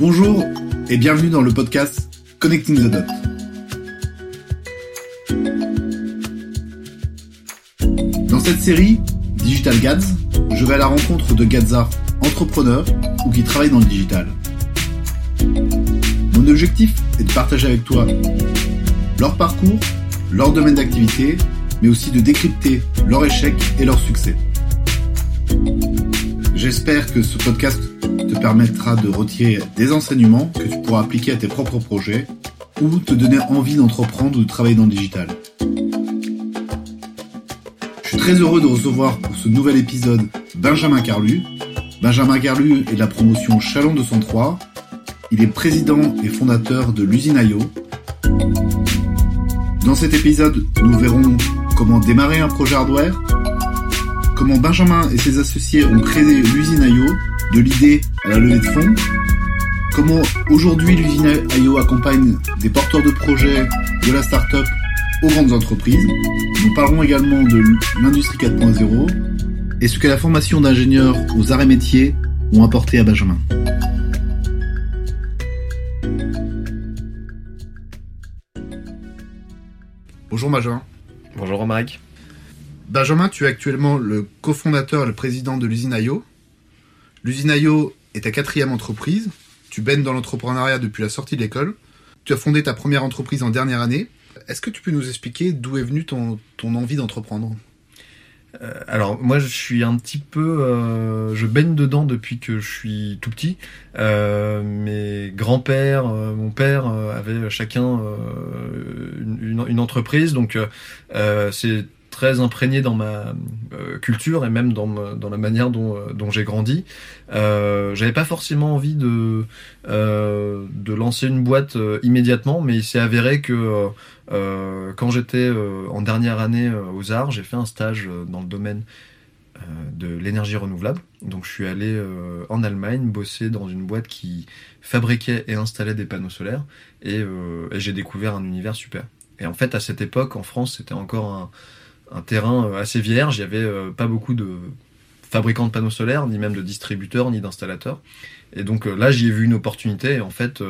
Bonjour et bienvenue dans le podcast Connecting the Dot. Dans cette série, Digital Gads, je vais à la rencontre de Gadzards entrepreneurs ou qui travaillent dans le digital. Mon objectif est de partager avec toi leur parcours, leur domaine d'activité, mais aussi de décrypter leurs échecs et leurs succès. J'espère que ce podcast permettra de retirer des enseignements que tu pourras appliquer à tes propres projets ou te donner envie d'entreprendre ou de travailler dans le digital. Je suis très heureux de recevoir pour ce nouvel épisode Benjamin Carlu. Benjamin Carlu est de la promotion Chalon 203. Il est président et fondateur de l'usine IO. Dans cet épisode, nous verrons comment démarrer un projet hardware, comment Benjamin et ses associés ont créé l'usine IO, de l'idée la levée de fonds, comment aujourd'hui l'usine IO accompagne des porteurs de projets de la start-up aux grandes entreprises. Nous parlerons également de l'industrie 4.0 et ce que la formation d'ingénieurs aux arts et métiers ont apporté à Benjamin. Bonjour Benjamin. Bonjour Romaric. Benjamin, tu es actuellement le cofondateur et le président de l'usine IO. L'usine IO est ta quatrième entreprise. Tu baignes dans l'entrepreneuriat depuis la sortie de l'école. Tu as fondé ta première entreprise en dernière année. Est-ce que tu peux nous expliquer d'où est venue ton, envie d'entreprendre? Euh, alors moi je suis un petit peu, euh, je baigne dedans depuis que je suis tout petit. Euh, mes grands-pères, mon père avaient chacun une, entreprise, donc c'est très imprégné dans ma euh, culture et même dans, dans la manière dont, euh, dont j'ai grandi. Euh, J'avais pas forcément envie de, de lancer une boîte immédiatement, mais il s'est avéré que quand j'étais en dernière année aux arts, j'ai fait un stage dans le domaine de l'énergie renouvelable. Donc je suis allé en Allemagne bosser dans une boîte qui fabriquait et installait des panneaux solaires et, et j'ai découvert un univers super. Et en fait, à cette époque, en France, c'était encore un, un terrain euh, assez vierge. Il y avait euh, pas beaucoup de fabricants de panneaux solaires, ni même de distributeurs, ni d'installateurs. Et donc euh, là, j'y ai vu une opportunité. Et en fait,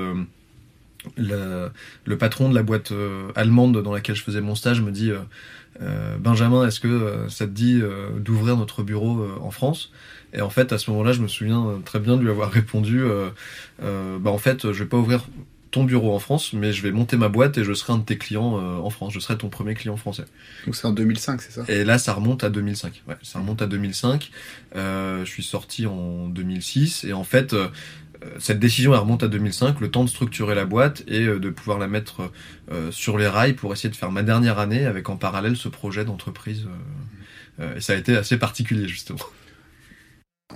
le, patron de la boîte allemande dans laquelle je faisais mon stage me dit Benjamin, est-ce que ça te dit d'ouvrir notre bureau en France? Et en fait, à ce moment-là, je me souviens très bien de lui avoir répondu bah en fait, je vais pas ouvrir ton bureau en France, mais je vais monter ma boîte et je serai un de tes clients euh, en France. Je serai ton premier client français. Donc c'est en 2005, c'est ça? Et là, ça remonte à 2005. Ouais, ça remonte à 2005. Euh, je suis sorti en 2006 et en fait, euh, cette décision elle remonte à 2005. Le temps de structurer la boîte et de pouvoir la mettre sur les rails pour essayer de faire ma dernière année avec en parallèle ce projet d'entreprise. et ça a été assez particulier justement.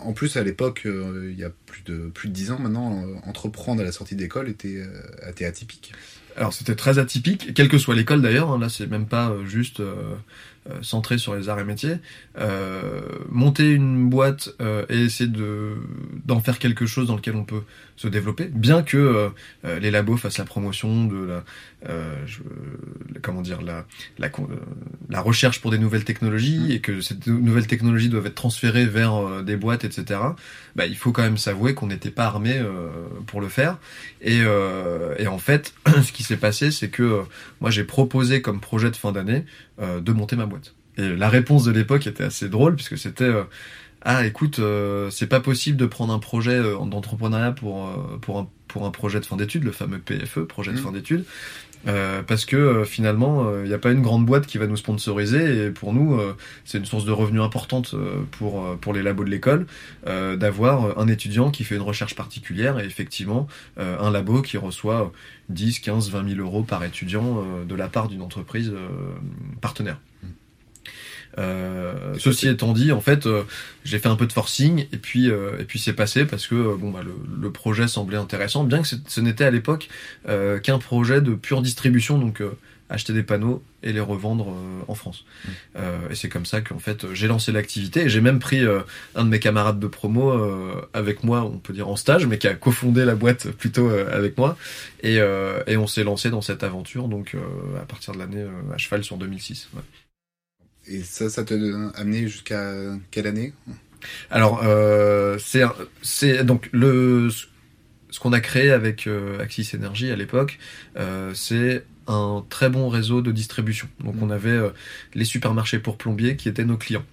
En plus, à l'époque, euh, il y a plus de plus de dix ans maintenant, euh, entreprendre à la sortie d'école était, euh, était atypique. Alors c'était très atypique, quelle que soit l'école d'ailleurs. Hein, là, c'est même pas juste centré sur les arts et métiers, monter une boîte et essayer de d'en faire quelque chose dans lequel on peut se développer, bien que les labos fassent la promotion de la je, comment dire la, la la recherche pour des nouvelles technologies mmh. et que ces nouvelles technologies doivent être transférées vers des boîtes, etc. Bah, il faut quand même s'avouer qu'on n'était pas armé pour le faire. Et, et en fait, ce qui s'est passé, c'est que moi j'ai proposé comme projet de fin d'année de monter ma boîte. Et la réponse de l'époque était assez drôle puisque c'était euh, ah écoute euh, c'est pas possible de prendre un projet euh, d'entrepreneuriat pour pour un pour un projet de fin d'études, le fameux PFE, projet de mmh. fin d'études, parce que finalement, il n'y a pas une grande boîte qui va nous sponsoriser, et pour nous, c'est une source de revenus importante pour, pour les labos de l'école, d'avoir un étudiant qui fait une recherche particulière, et effectivement, un labo qui reçoit 10, 15, 20 000 euros par étudiant de la part d'une entreprise partenaire. Euh, ceci étant dit, en fait, euh, j'ai fait un peu de forcing et puis euh, et puis c'est passé parce que bon bah le, le, projet semblait intéressant, bien que ce n'était à l'époque qu'un projet de pure distribution, donc acheter des panneaux et les revendre en France. Mmh. et c'est comme ça qu'en fait j'ai lancé l'activité et j'ai même pris un de mes camarades de promo avec moi, on peut dire en stage, mais qui a cofondé la boîte plutôt avec moi et, et on s'est lancé dans cette aventure donc à partir de l'année à cheval sur 2006. Ouais. Et ça, ça t'a amené jusqu'à quelle année? Alors, euh, c'est donc le ce qu'on a créé avec Axis Energy à l'époque, c'est un très bon réseau de distribution. Donc on mm. avait euh, les supermarchés pour plombiers qui étaient nos clients.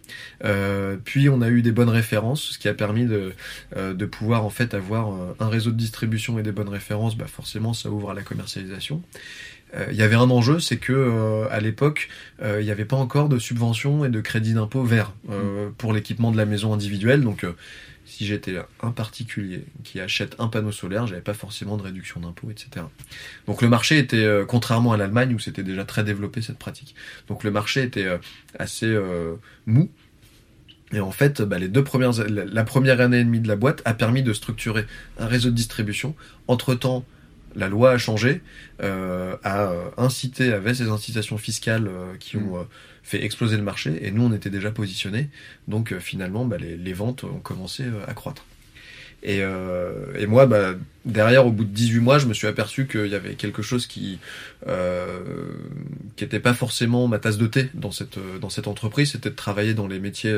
Euh, puis on a eu des bonnes références, ce qui a permis de, euh, de pouvoir en fait avoir un réseau de distribution et des bonnes références. Bah forcément ça ouvre à la commercialisation. Il y avait un enjeu, c'est que à l'époque, il n'y avait pas encore de subventions et de crédits d'impôt vert pour l'équipement de la maison individuelle. Donc si j'étais un particulier qui achète un panneau solaire, j'avais pas forcément de réduction d'impôts, etc. Donc le marché était, euh, contrairement à l'Allemagne où c'était déjà très développé cette pratique, donc le marché était euh, assez euh, mou. Et en fait, bah, les deux premières, la première année et demie de la boîte a permis de structurer un réseau de distribution. Entre temps, la loi a changé, euh, a incité, avait ces incitations fiscales qui ont mm fait exploser le marché et nous on était déjà positionnés. Donc euh, finalement bah, les, les, ventes ont commencé euh, à croître. Et, euh, et moi, bah, derrière, au bout de 18 mois, je me suis aperçu qu'il y avait quelque chose qui euh, qui n'était pas forcément ma tasse de thé dans cette dans cette entreprise. C'était de travailler dans les métiers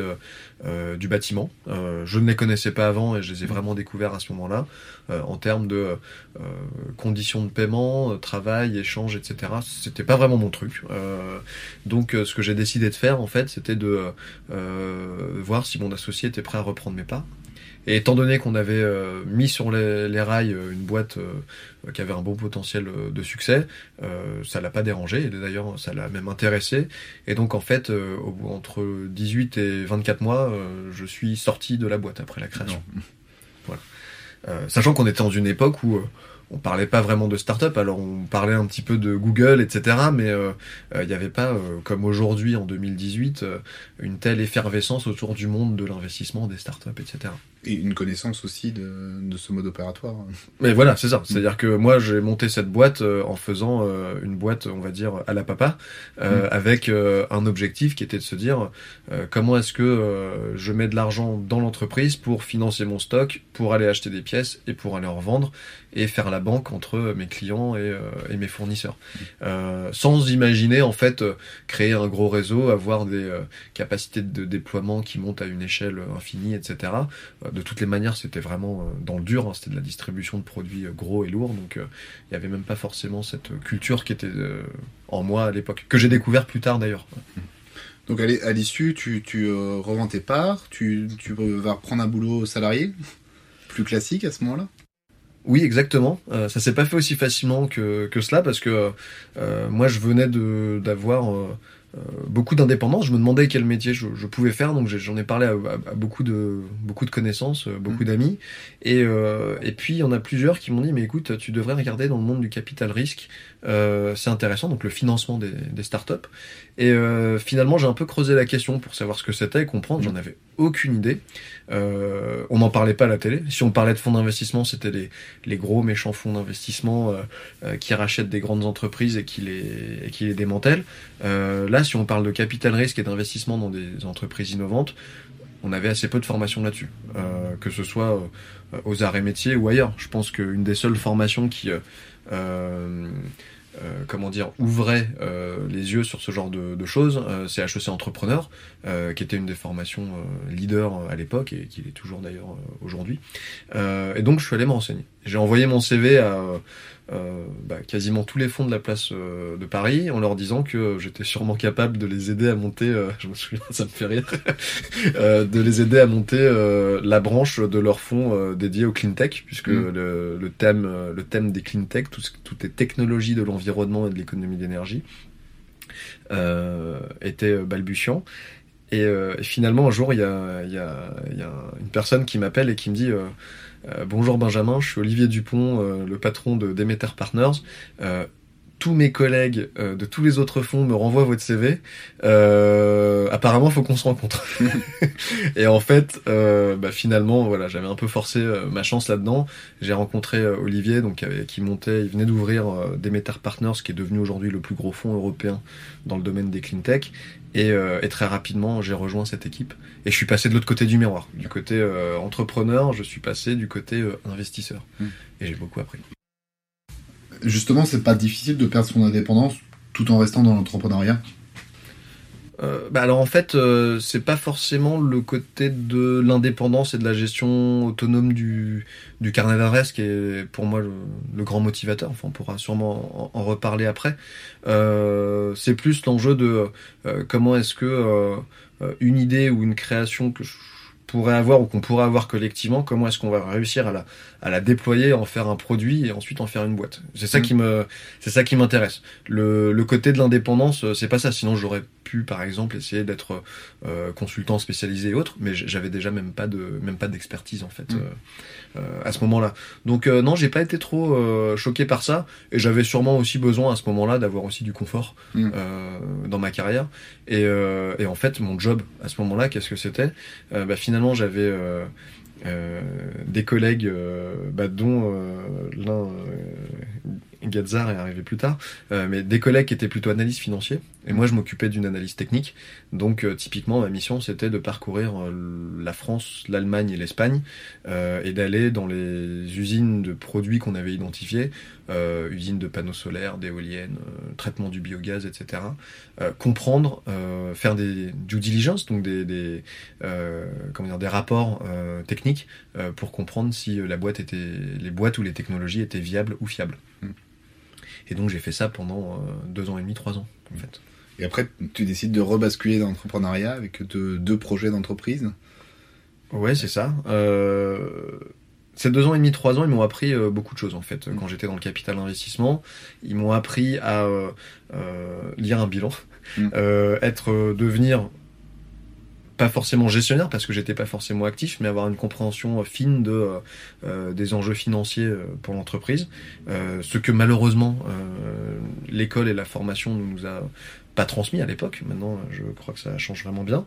euh, du bâtiment. je ne les connaissais pas avant et je les ai vraiment découverts à ce moment-là en termes de conditions de paiement, travail, échange, etc. C'était pas vraiment mon truc. donc, ce que j'ai décidé de faire, en fait, c'était de voir si mon associé était prêt à reprendre mes pas et étant donné qu'on avait euh, mis sur les, rails euh, une boîte euh, qui avait un bon potentiel de succès, ça l'a pas dérangé, et d'ailleurs ça l'a même intéressé. Et donc en fait, entre 18 et 24 mois, je suis sorti de la boîte après la création. Voilà. sachant qu'on était dans une époque où on parlait pas vraiment de start-up, alors on parlait un petit peu de Google, etc. Mais euh, euh, il n'y avait pas, euh, comme aujourd'hui en 2018, une telle effervescence autour du monde de l'investissement des start-up, etc. Et une connaissance aussi de, de ce mode opératoire. Mais voilà, c'est ça. C'est-à-dire que moi, j'ai monté cette boîte en faisant une boîte, on va dire, à la papa, mm. avec un objectif qui était de se dire comment est-ce que je mets de l'argent dans l'entreprise pour financer mon stock, pour aller acheter des pièces et pour aller en revendre et faire la banque entre mes clients et, euh, et mes fournisseurs. Euh, sans imaginer en fait créer un gros réseau, avoir des euh, capacités de déploiement qui montent à une échelle infinie, etc. de toutes les manières, c'était vraiment dans le dur, hein, c'était de la distribution de produits gros et lourds, donc il n'y avait même pas forcément cette culture qui était en moi à l'époque, que j'ai découvert plus tard d'ailleurs. Donc à l'issue, tu, tu revends tes parts, tu, tu vas reprendre un boulot salarié, plus classique à ce moment-là? Oui, exactement. Euh, ça s'est pas fait aussi facilement que, que cela parce que euh, moi je venais de d'avoir euh, euh, beaucoup d'indépendance. Je me demandais quel métier je, je pouvais faire, donc j'en ai parlé à, à, beaucoup de beaucoup de connaissances, euh, beaucoup mmh. d'amis, et euh, et puis il y en a plusieurs qui m'ont dit mais écoute, tu devrais regarder dans le monde du capital risque, euh, c'est intéressant, donc le financement des, des startups. Et euh, finalement j'ai un peu creusé la question pour savoir ce que c'était et comprendre. J'en mmh. avais aucune idée. Euh, on n'en parlait pas à la télé. Si on parlait de fonds d'investissement, c'était les, les gros méchants fonds d'investissement qui rachètent des grandes entreprises et qui les et qui les démantèlent. là si on parle de capital risque et d'investissement dans des entreprises innovantes, on avait assez peu de formation là-dessus, euh, que ce soit euh, aux arts et métiers ou ailleurs. Je pense qu'une des seules formations qui, euh, comment dire, ouvrait les yeux sur ce genre de, choses, c'est HEC Entrepreneur, qui était une des formations leader à l'époque et qui est toujours d'ailleurs aujourd'hui. et donc je suis allé m'enseigner. J'ai envoyé mon CV à euh, bah, quasiment tous les fonds de la place euh, de Paris en leur disant que j'étais sûrement capable de les aider à monter, euh, je me souviens, ça me fait rire, de les aider à monter la branche de leur fonds dédié au clean tech, puisque mm. le, le, thème, le thème des clean tech, tout, toutes les technologies de l'environnement et de l'économie d'énergie, était balbutiant. Et, et, finalement, un jour, il y a, y, a, y a, une personne qui m'appelle et qui me dit euh, bonjour Benjamin, je suis Olivier Dupont, euh, le patron de Demeter Partners. Euh, tous mes collègues de tous les autres fonds me renvoient votre CV. Euh, apparemment, faut qu'on se rencontre. et en fait, euh, bah, finalement, voilà, j'avais un peu forcé ma chance là-dedans. J'ai rencontré Olivier, donc qui montait, il venait d'ouvrir Demeter Partners, qui est devenu aujourd'hui le plus gros fonds européen dans le domaine des clean tech. Euh, et, très rapidement, j'ai rejoint cette équipe. Et je suis passé de l'autre côté du miroir. Du côté euh, entrepreneur, je suis passé du côté euh, investisseur. Hmm. Et j'ai beaucoup appris. Justement, c'est pas difficile de perdre son indépendance tout en restant dans l'entrepreneuriat euh, bah alors en fait, euh, c'est pas forcément le côté de l'indépendance et de la gestion autonome du, du carnet d'adresse qui est pour moi le, grand motivateur. Enfin, on pourra sûrement en, reparler après. Euh, c'est plus l'enjeu de comment est-ce que une idée ou une création que je pourrait avoir ou qu'on pourrait avoir collectivement, comment est-ce qu'on va réussir à la, à la déployer, en faire un produit et ensuite en faire une boîte? C'est ça mm. qui me, c'est ça qui m'intéresse. Le, le côté de l'indépendance, c'est pas ça. Sinon, j'aurais pu, par exemple, essayer d'être euh, consultant spécialisé et autres, mais j'avais déjà même pas de, même pas d'expertise en fait. Mm. Euh, euh, à ce moment-là. Donc euh, non, j'ai pas été trop euh, choqué par ça, et j'avais sûrement aussi besoin à ce moment-là d'avoir aussi du confort mm. dans ma carrière. Et, et, en fait, mon job à ce moment-là, qu'est-ce que c'était? Bah, Finalement, j'avais des collègues, bah, dont l'un Gazar est arrivé plus tard, euh, mais des collègues qui étaient plutôt analystes financiers, et moi je m'occupais d'une analyse technique. Donc euh, typiquement ma mission c'était de parcourir euh, la France, l'Allemagne et l'Espagne, et d'aller dans les usines de produits qu'on avait identifiés, usines de panneaux solaires, d'éoliennes, traitement du biogaz, etc. comprendre, faire des due diligence, donc des, des comment dire, des rapports techniques pour comprendre si la boîte était, les boîtes ou les technologies étaient viables ou fiables. Mm. Et donc j'ai fait ça pendant euh, deux ans et demi, trois ans, en fait. Et après, tu décides de rebasculer dans l'entrepreneuriat avec deux, projets d'entreprise? Ouais, c'est ça. Euh, ces deux ans et demi, trois ans, ils m'ont appris euh, beaucoup de choses en fait. Quand j'étais dans le capital investissement, ils m'ont appris à lire un bilan, mm. être devenir pas forcément gestionnaire parce que j'étais pas forcément actif, mais avoir une compréhension fine de euh, euh, des enjeux financiers euh, pour l'entreprise, ce que malheureusement l'école et la formation ne nous a pas transmis à l'époque. Maintenant, je crois que ça change vraiment bien.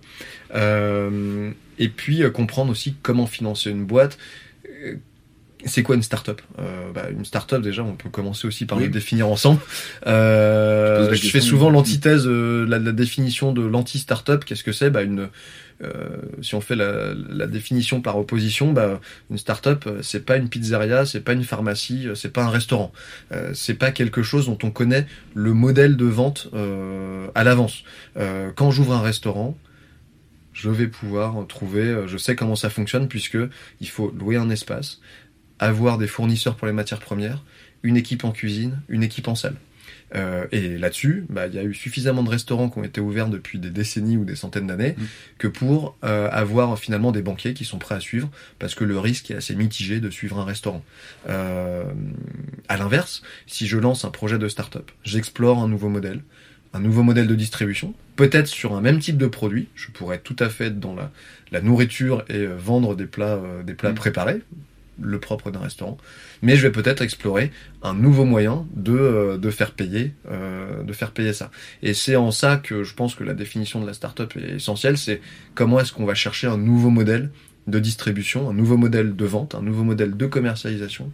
et puis comprendre aussi comment financer une boîte c'est quoi une start-up? Euh, bah, Une start-up, déjà, on peut commencer aussi par le définir ensemble. Euh, je, fais souvent l'antithèse, euh, la, la, définition de l'anti-start-up. Qu'est-ce que c'est? Bah, une, Si on fait la, la, définition par opposition, bah, une start-up, c'est pas une pizzeria, c'est pas une pharmacie, c'est pas un restaurant. c'est pas quelque chose dont on connaît le modèle de vente à l'avance. quand j'ouvre un restaurant, je vais pouvoir trouver, je sais comment ça fonctionne puisque il faut louer un espace, avoir des fournisseurs pour les matières premières, une équipe en cuisine, une équipe en salle. Euh, et là-dessus, bah, il y a eu suffisamment de restaurants qui ont été ouverts depuis des décennies ou des centaines d'années mmh. que pour euh, avoir finalement des banquiers qui sont prêts à suivre, parce que le risque est assez mitigé de suivre un restaurant. Euh, à l'inverse, si je lance un projet de start-up, j'explore un nouveau modèle, un nouveau modèle de distribution, peut-être sur un même type de produit, je pourrais tout à fait être dans la, la nourriture et euh, vendre des plats, des plats mmh. préparés, le propre d'un restaurant, mais je vais peut-être explorer un nouveau moyen de, euh, faire payer euh, faire payer ça. Et c'est en ça que je pense que la définition de la startup est essentielle, c'est comment est-ce qu'on va chercher un nouveau modèle de distribution, un nouveau modèle de vente, un nouveau modèle de commercialisation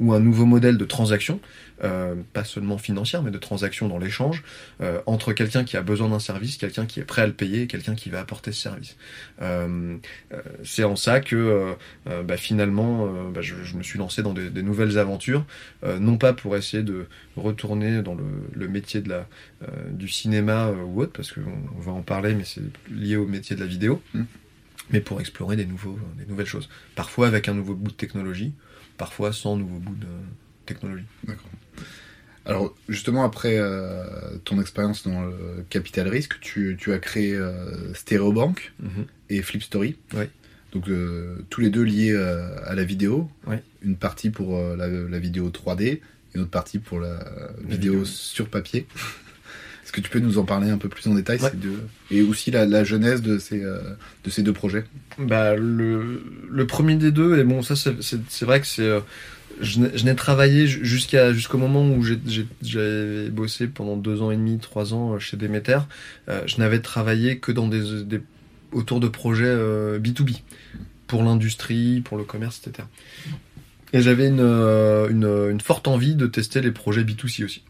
ou un nouveau modèle de transaction, euh, pas seulement financière, mais de transaction dans l'échange, euh, entre quelqu'un qui a besoin d'un service, quelqu'un qui est prêt à le payer et quelqu'un qui va apporter ce service. Euh, c'est en ça que bah, finalement, bah, je, je, me suis lancé dans des, des nouvelles aventures, non pas pour essayer de retourner dans le, le métier de la, du cinéma ou autre, parce qu'on on va en parler, mais c'est lié au métier de la vidéo. Mmh. mais pour explorer des, nouveaux, des nouvelles choses. Parfois avec un nouveau bout de technologie, parfois sans nouveau bout de technologie. D'accord. Alors justement après euh, ton expérience dans le capital risque, tu, tu as créé euh, Stereobank mm -hmm. et Flipstory. Ouais. Donc euh, tous les deux liés euh, à la vidéo. Ouais. Une partie pour la, la, vidéo 3D, une autre partie pour la, la vidéo, vidéo, sur papier. Est-ce que tu peux nous en parler un peu plus en détail ouais. ces deux... Et aussi la, la genèse de ces, de ces deux projets bah, le, le premier des deux, et bon ça c'est vrai que c'est je n'ai travaillé jusqu'à jusqu'au moment où j'ai bossé pendant deux ans et demi, trois ans euh, chez Demeter. Euh, je n'avais travaillé que dans des, des autour de projets euh, B2B pour l'industrie, pour le commerce, etc. Et j'avais une, euh, une, une, forte envie de tester les projets B2C aussi.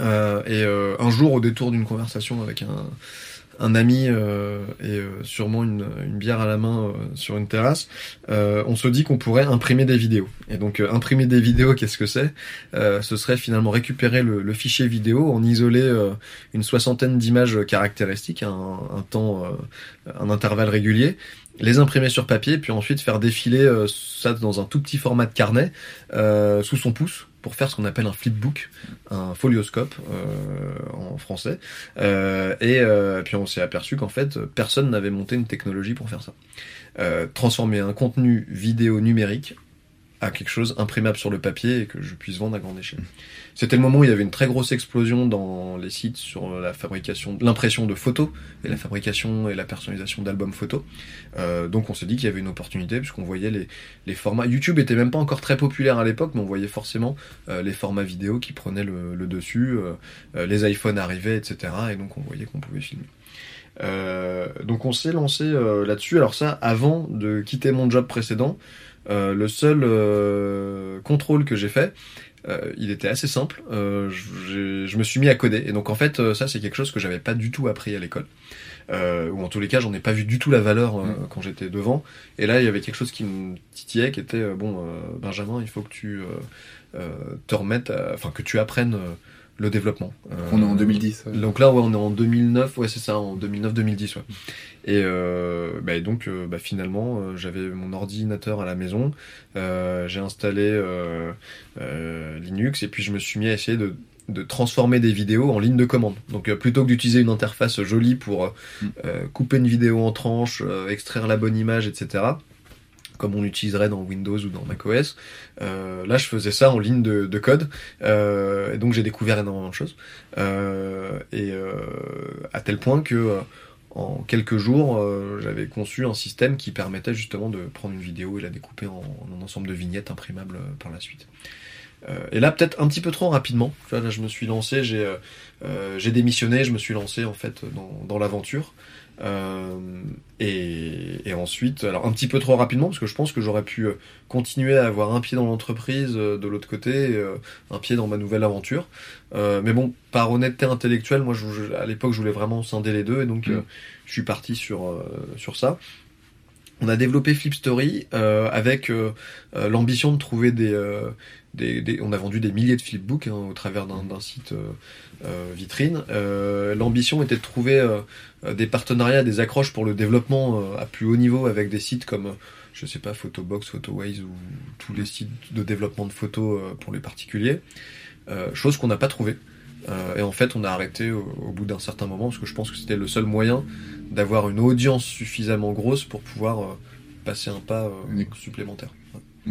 Euh, et euh, un jour, au détour d'une conversation avec un, ami euh, et sûrement une, bière à la main sur une terrasse, on se dit qu'on pourrait imprimer des vidéos. Et donc imprimer des vidéos, qu'est-ce que c'est? Ce serait finalement récupérer le, fichier vidéo, en isoler une soixantaine d'images caractéristiques, un, un temps, un intervalle régulier, les imprimer sur papier, puis ensuite faire défiler ça dans un tout petit format de carnet sous son pouce pour faire ce qu'on appelle un flipbook, un folioscope euh, en français. Euh, et euh, puis on s'est aperçu qu'en fait, personne n'avait monté une technologie pour faire ça. transformer un contenu vidéo numérique à quelque chose imprimable sur le papier et que je puisse vendre à grande échelle. C'était le moment où il y avait une très grosse explosion dans les sites sur la fabrication, l'impression de photos et la fabrication et la personnalisation d'albums photos. Euh, donc on s'est dit qu'il y avait une opportunité puisqu'on voyait les, les, formats. YouTube était même pas encore très populaire à l'époque, mais on voyait forcément euh, les formats vidéo qui prenaient le, le dessus, euh, les iPhones arrivaient, etc. Et donc on voyait qu'on pouvait filmer. Euh, donc on s'est lancé là-dessus. Alors ça, avant de quitter mon job précédent, le seul contrôle que j'ai fait, euh, il était assez simple. Euh, je, me suis mis à coder. Et donc en fait, euh, ça c'est quelque chose que j'avais pas du tout appris à l'école. ou en tous les cas, j'en ai pas vu du tout la valeur mm. quand j'étais devant. Et là, il y avait quelque chose qui me titillait, qui était bon, Benjamin, il faut que tu te remettes, enfin que tu apprennes le développement. on est en 2010. Donc là, on est en 2009, ouais, c'est ça, en 2009-2010, ouais. Et euh, bah, donc, euh, bah, finalement, euh, j'avais mon ordinateur à la maison, j'ai installé Linux, et puis je me suis mis à essayer de, de transformer des vidéos en ligne de commande. Donc plutôt que d'utiliser une interface jolie pour mm. couper une vidéo en tranches, extraire la bonne image, etc., comme on l'utiliserait dans Windows ou dans macOS. Là, je faisais ça en ligne de, de code, et donc j'ai découvert énormément de choses. Et à tel point que en quelques jours, j'avais conçu un système qui permettait justement de prendre une vidéo et la découper en, un ensemble de vignettes imprimables par la suite. et là, peut-être un petit peu trop rapidement. Là, je me suis lancé, j'ai démissionné, je me suis lancé en fait dans l'aventure. Euh, et, et, ensuite, alors un petit peu trop rapidement, parce que je pense que j'aurais pu euh, continuer à avoir un pied dans l'entreprise euh, de l'autre côté, un pied dans ma nouvelle aventure. mais bon, par honnêteté intellectuelle, moi, je, à l'époque, je voulais vraiment scinder les deux, et donc mm. je suis parti sur sur ça. On a développé Flip Story avec l'ambition de trouver des, des, on a vendu des milliers de flipbooks hein, au travers d'un site euh, vitrine. Euh, l'ambition était de trouver euh, des partenariats, des accroches pour le développement à plus haut niveau avec des sites comme je sais pas, Photobox, Photoways ou tous les sites de développement de photos pour les particuliers. chose qu'on n'a pas trouvé. et en fait, on a arrêté au, bout d'un certain moment parce que je pense que c'était le seul moyen d'avoir une audience suffisamment grosse pour pouvoir passer un pas supplémentaire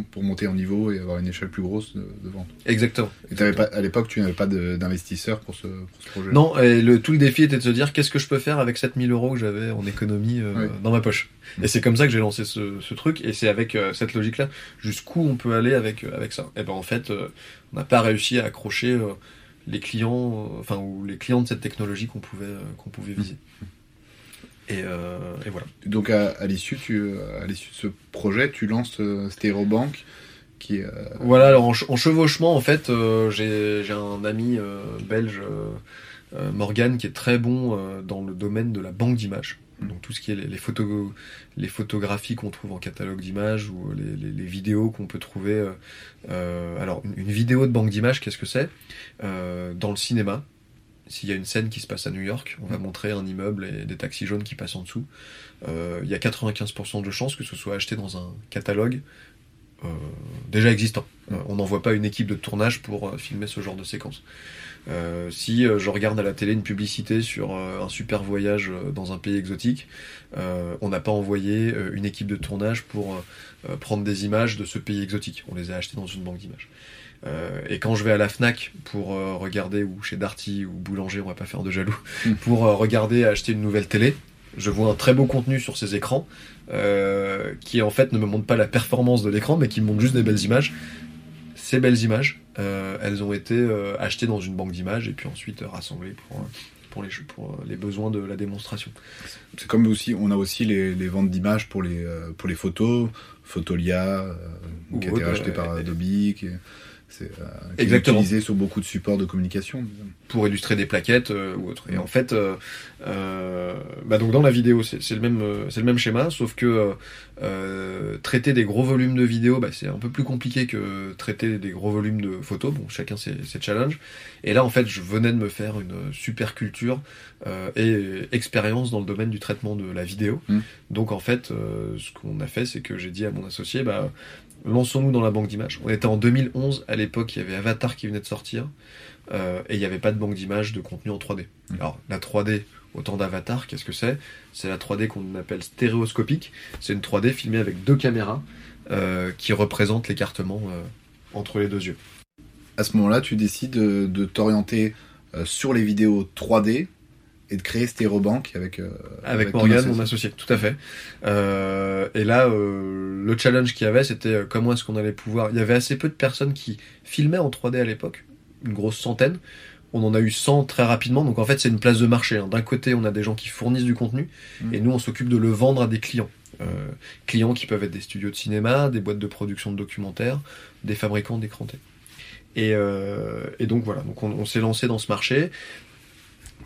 pour monter en niveau et avoir une échelle plus grosse de, vente. Exactement. Et Pas, à l'époque, tu n'avais pas d'investisseurs pour ce, pour ce, projet? Non, et le, tout le défi était de se dire qu'est-ce que je peux faire avec 7000 euros que j'avais en économie euh, dans ma poche? Et c'est comme ça que j'ai lancé ce, ce, truc, et c'est avec euh, cette logique-là, jusqu'où on peut aller avec, euh, avec ça? Et ben en fait, on n'a pas réussi à accrocher les clients, enfin, ou les clients de cette technologie qu'on pouvait, qu'on pouvait viser. Et, euh, et, voilà. Donc à, à l'issue, tu, à l'issue de ce projet, tu lances euh, Stereobank, qui. Euh... Voilà, alors en, en, chevauchement, en fait, euh, j'ai, j'ai un ami euh, belge, euh, Morgan, qui est très bon dans le domaine de la banque d'images. Mm. Donc tout ce qui est les, les, photos, les photographies qu'on trouve en catalogue d'images ou les, les, les vidéos qu'on peut trouver. alors une, vidéo de banque d'images, qu'est-ce que c'est? Dans le cinéma, s'il y a une scène qui se passe à New York, on va montrer un immeuble et des taxis jaunes qui passent en dessous. Euh, il y a 95% de chances que ce soit acheté dans un catalogue euh, déjà existant. Euh, on n'envoie pas une équipe de tournage pour euh, filmer ce genre de séquence. Euh, si je regarde à la télé une publicité sur un super voyage dans un pays exotique, on n'a pas envoyé une équipe de tournage pour prendre des images de ce pays exotique. On les a achetées dans une banque d'images. Euh, et quand je vais à la Fnac pour euh, regarder, ou chez Darty ou Boulanger, on va pas faire de jaloux, mm. pour euh, regarder acheter une nouvelle télé, je vois un très beau contenu sur ces écrans qui en fait ne me montre pas la performance de l'écran, mais qui me montre juste des belles images. Ces belles images, elles ont été achetées dans une banque d'images et puis ensuite rassemblées pour pour les, pour les besoins de la démonstration. C'est comme aussi, on a aussi les, les ventes d'images pour les, pour les photos, Photolia, qui a été racheté par Adobe. Qui c'est euh, Exactement. utilisé sur beaucoup de supports de communication. pour illustrer des plaquettes euh, ou autre. Et en fait, euh, bah donc dans la vidéo, c'est le même, c'est le même schéma, sauf que traiter des gros volumes de vidéos, bah, c'est un peu plus compliqué que traiter des gros volumes de photos. Bon, chacun ses, ses challenges. Et là, en fait, je venais de me faire une super culture euh, et expérience dans le domaine du traitement de la vidéo. Mm. Donc en fait, euh, ce qu'on a fait, c'est que j'ai dit à mon associé, bah lançons-nous dans la banque d'images. On était en 2011, à l'époque, il y avait Avatar qui venait de sortir, euh, et il n'y avait pas de banque d'images de contenu en 3D. Mm. Alors, la 3D, au temps d'Avatar, qu'est-ce que c'est? C'est la 3D qu'on appelle stéréoscopique. C'est une 3D filmée avec deux caméras euh, qui représentent l'écartement euh, entre les deux yeux. À ce moment-là, tu décides de, t'orienter sur les vidéos 3D et de créer Stereobank avec euh, Avec, ton Morgan, mon associé, tout à fait. Euh, et là, euh, le challenge qu'il y avait, c'était euh, comment est-ce qu'on allait pouvoir... Il y avait assez peu de personnes qui filmaient en 3D à l'époque, une grosse centaine. On en a eu 100 très rapidement, donc en fait c'est une place de marché. hein. D'un côté, on a des gens qui fournissent du contenu, Mhm. et nous on s'occupe de le vendre à des clients. Euh, clients qui peuvent être des studios de cinéma, des boîtes de production de documentaires, des fabricants d'écran T. Et, euh, et donc voilà, donc on, on s'est lancé dans ce marché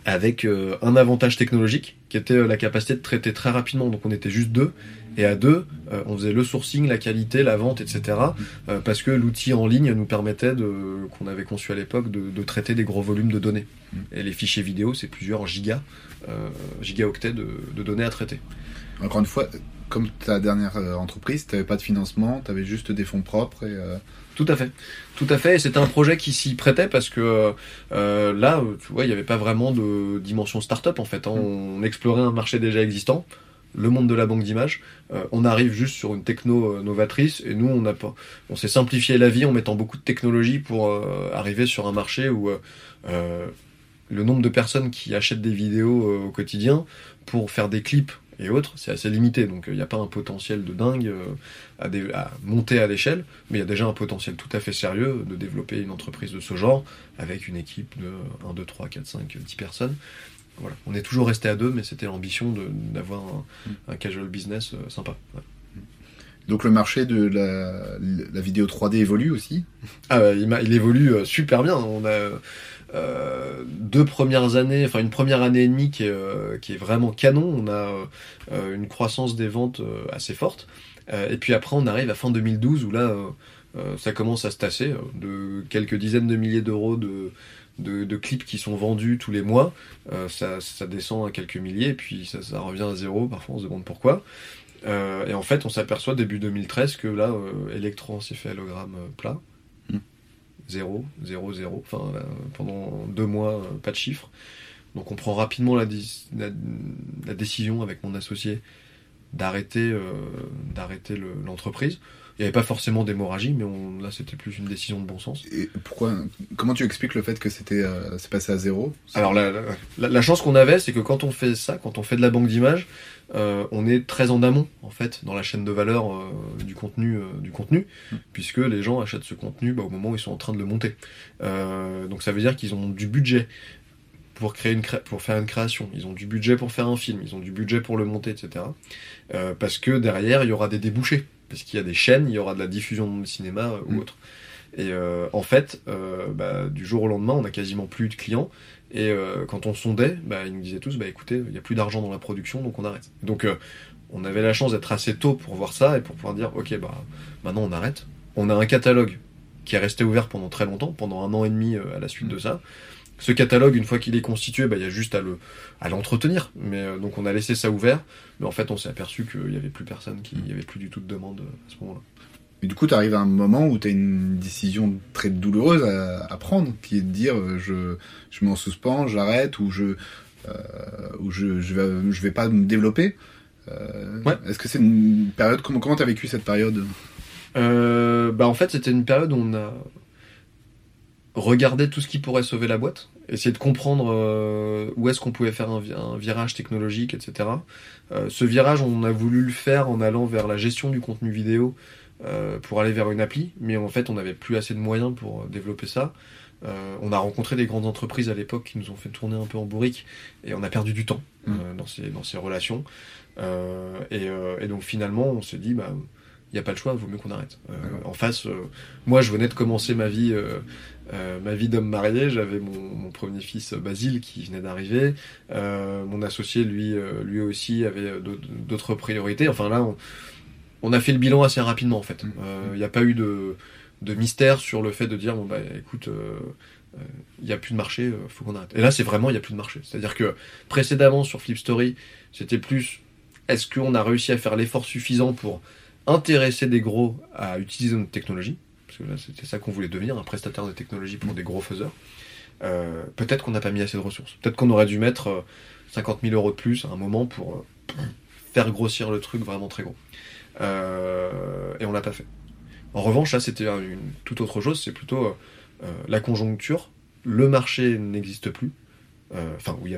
avec euh, un avantage technologique qui était euh, la capacité de traiter très rapidement. Donc on était juste deux, et à deux, euh, on faisait le sourcing, la qualité, la vente, etc. parce que l'outil en ligne nous permettait de, qu'on avait conçu à l'époque, de, de traiter des gros volumes de données. Mm. Et les fichiers vidéo, c'est plusieurs gigas, gigaoctets de, de données à traiter. Encore une fois, comme ta dernière entreprise, tu n'avais pas de financement, tu avais juste des fonds propres et Tout à fait, tout à fait. Et c'était un projet qui s'y prêtait parce que euh, là, euh, tu vois, il n'y avait pas vraiment de dimension start-up en fait. hein. On explorait un marché déjà existant, le monde de la banque d'images. Euh, on arrive juste sur une techno euh, novatrice et nous, on n'a pas, on s'est simplifié la vie en mettant beaucoup de technologie pour arriver sur un marché où le nombre de personnes qui achètent des vidéos au quotidien pour faire des clips et autres, c'est assez limité. Donc il n'y a pas un potentiel de dingue euh, à, monter à l'échelle, mais il y a déjà un potentiel tout à fait sérieux de développer une entreprise de ce genre avec une équipe de 1, 2, 3, 4, 5, 10 personnes. Voilà. On est toujours resté à deux, mais c'était l'ambition d'avoir un, un casual business euh, sympa. Ouais. donc le marché de la, la vidéo 3D évolue aussi? Ah, bah, il, il évolue euh, super bien. On a euh, deux premières années, enfin une première année et demie qui est, euh, qui est vraiment canon. On a euh, une croissance des ventes assez forte. Et puis après, on arrive à fin 2012 où là, ça commence à se tasser. de quelques dizaines de milliers d'euros de, de, de clips qui sont vendus tous les mois, euh, ça, ça descend à quelques milliers, puis ça, ça revient à zéro. Parfois, on se demande pourquoi. Euh, et en fait, on s'aperçoit début 2013 que là, euh, électroencéphalogramme euh, plat. Hmm. 0, 0, 0. Enfin, là, pendant deux mois, euh, pas de chiffres. Donc on prend rapidement la, la, la décision avec mon associé d'arrêter euh, d'arrêter l'entreprise. Il n'y avait pas forcément d'hémorragie, mais on, là c'était plus une décision de bon sens. Et pourquoi Comment tu expliques le fait que c'était euh, c'est passé à zéro? Alors la, la, la chance qu'on avait, c'est que quand on fait ça, quand on fait de la banque d'images, euh, on est très en amont en fait dans la chaîne de valeur euh, du contenu, euh, du contenu, Mm. puisque les gens achètent ce contenu bah, au moment où ils sont en train de le monter. Donc ça veut dire qu'ils ont du budget pour créer une pour faire une création, ils ont du budget pour faire un film, ils ont du budget pour le monter, etc. Parce que derrière il y aura des débouchés, parce qu'il y a des chaînes, il y aura de la diffusion le cinéma ou Mm. autre. Et en fait, bah, du jour au lendemain, on a quasiment plus de clients. Et euh, quand on sondait, bah, ils nous disaient tous, bah écoutez, il n'y a plus d'argent dans la production, donc on arrête. Donc euh, on avait la chance d'être assez tôt pour voir ça et pour pouvoir dire, ok, bah maintenant on arrête. On a un catalogue qui est resté ouvert pendant très longtemps, pendant un an et demi euh, à la suite de ça. Ce catalogue, une fois qu'il est constitué, bah, il y a juste à le à l'entretenir. Mais euh, donc on a laissé ça ouvert, mais en fait on s'est aperçu qu'il n'y avait plus personne, qu'il n'y avait plus du tout de demande à ce moment-là. Et du coup, tu arrives à un moment où tu as une décision très douloureuse à, à prendre, qui est de dire euh, je, je mets en suspens, j'arrête, ou je euh, ou je, je, vais, je vais pas me développer. Euh, Ouais. Est-ce que c'est une période Comment comment t'as vécu cette période? Euh, bah en fait c'était une période où on a regardé tout ce qui pourrait sauver la boîte, essayer de comprendre où est-ce qu'on pouvait faire un, vi- un virage technologique, etc. Ce virage on a voulu le faire en allant vers la gestion du contenu vidéo euh, pour aller vers une appli, mais en fait on n'avait plus assez de moyens pour euh, développer ça. Euh, on a rencontré des grandes entreprises à l'époque qui nous ont fait tourner un peu en bourrique et on a perdu du temps euh, dans, ces, dans ces relations. Euh, et, euh, et donc finalement on s'est dit bah il n'y a pas le choix, vaut mieux qu'on arrête. en face, moi, je venais de commencer ma vie euh, ma vie d'homme marié, j'avais mon, premier fils Basile qui venait d'arriver. Euh, mon associé, lui, euh, lui aussi, avait d'autres priorités. Enfin là, on, a fait le bilan assez rapidement en fait. Il n'y a pas eu de, mystère sur le fait de dire bon bah écoute, il n'y a plus de marché, faut qu'on arrête. Et là, c'est vraiment il n'y a plus de marché. C'est-à-dire que précédemment sur Flip Story, c'était plus est-ce qu'on a réussi à faire l'effort suffisant pour intéresser des gros à utiliser notre technologie? Parce que là c'était ça qu'on voulait devenir, un prestataire de technologie pour des gros faiseurs. Euh, peut-être qu'on n'a pas mis assez de ressources. Peut-être qu'on aurait dû mettre 50 euh, 000 euros de plus à un moment pour euh, faire grossir le truc vraiment très gros. Et on l'a pas fait. En revanche, là, c'était une toute autre chose. C'est plutôt la conjoncture. Le marché n'existe plus. Euh, enfin où il y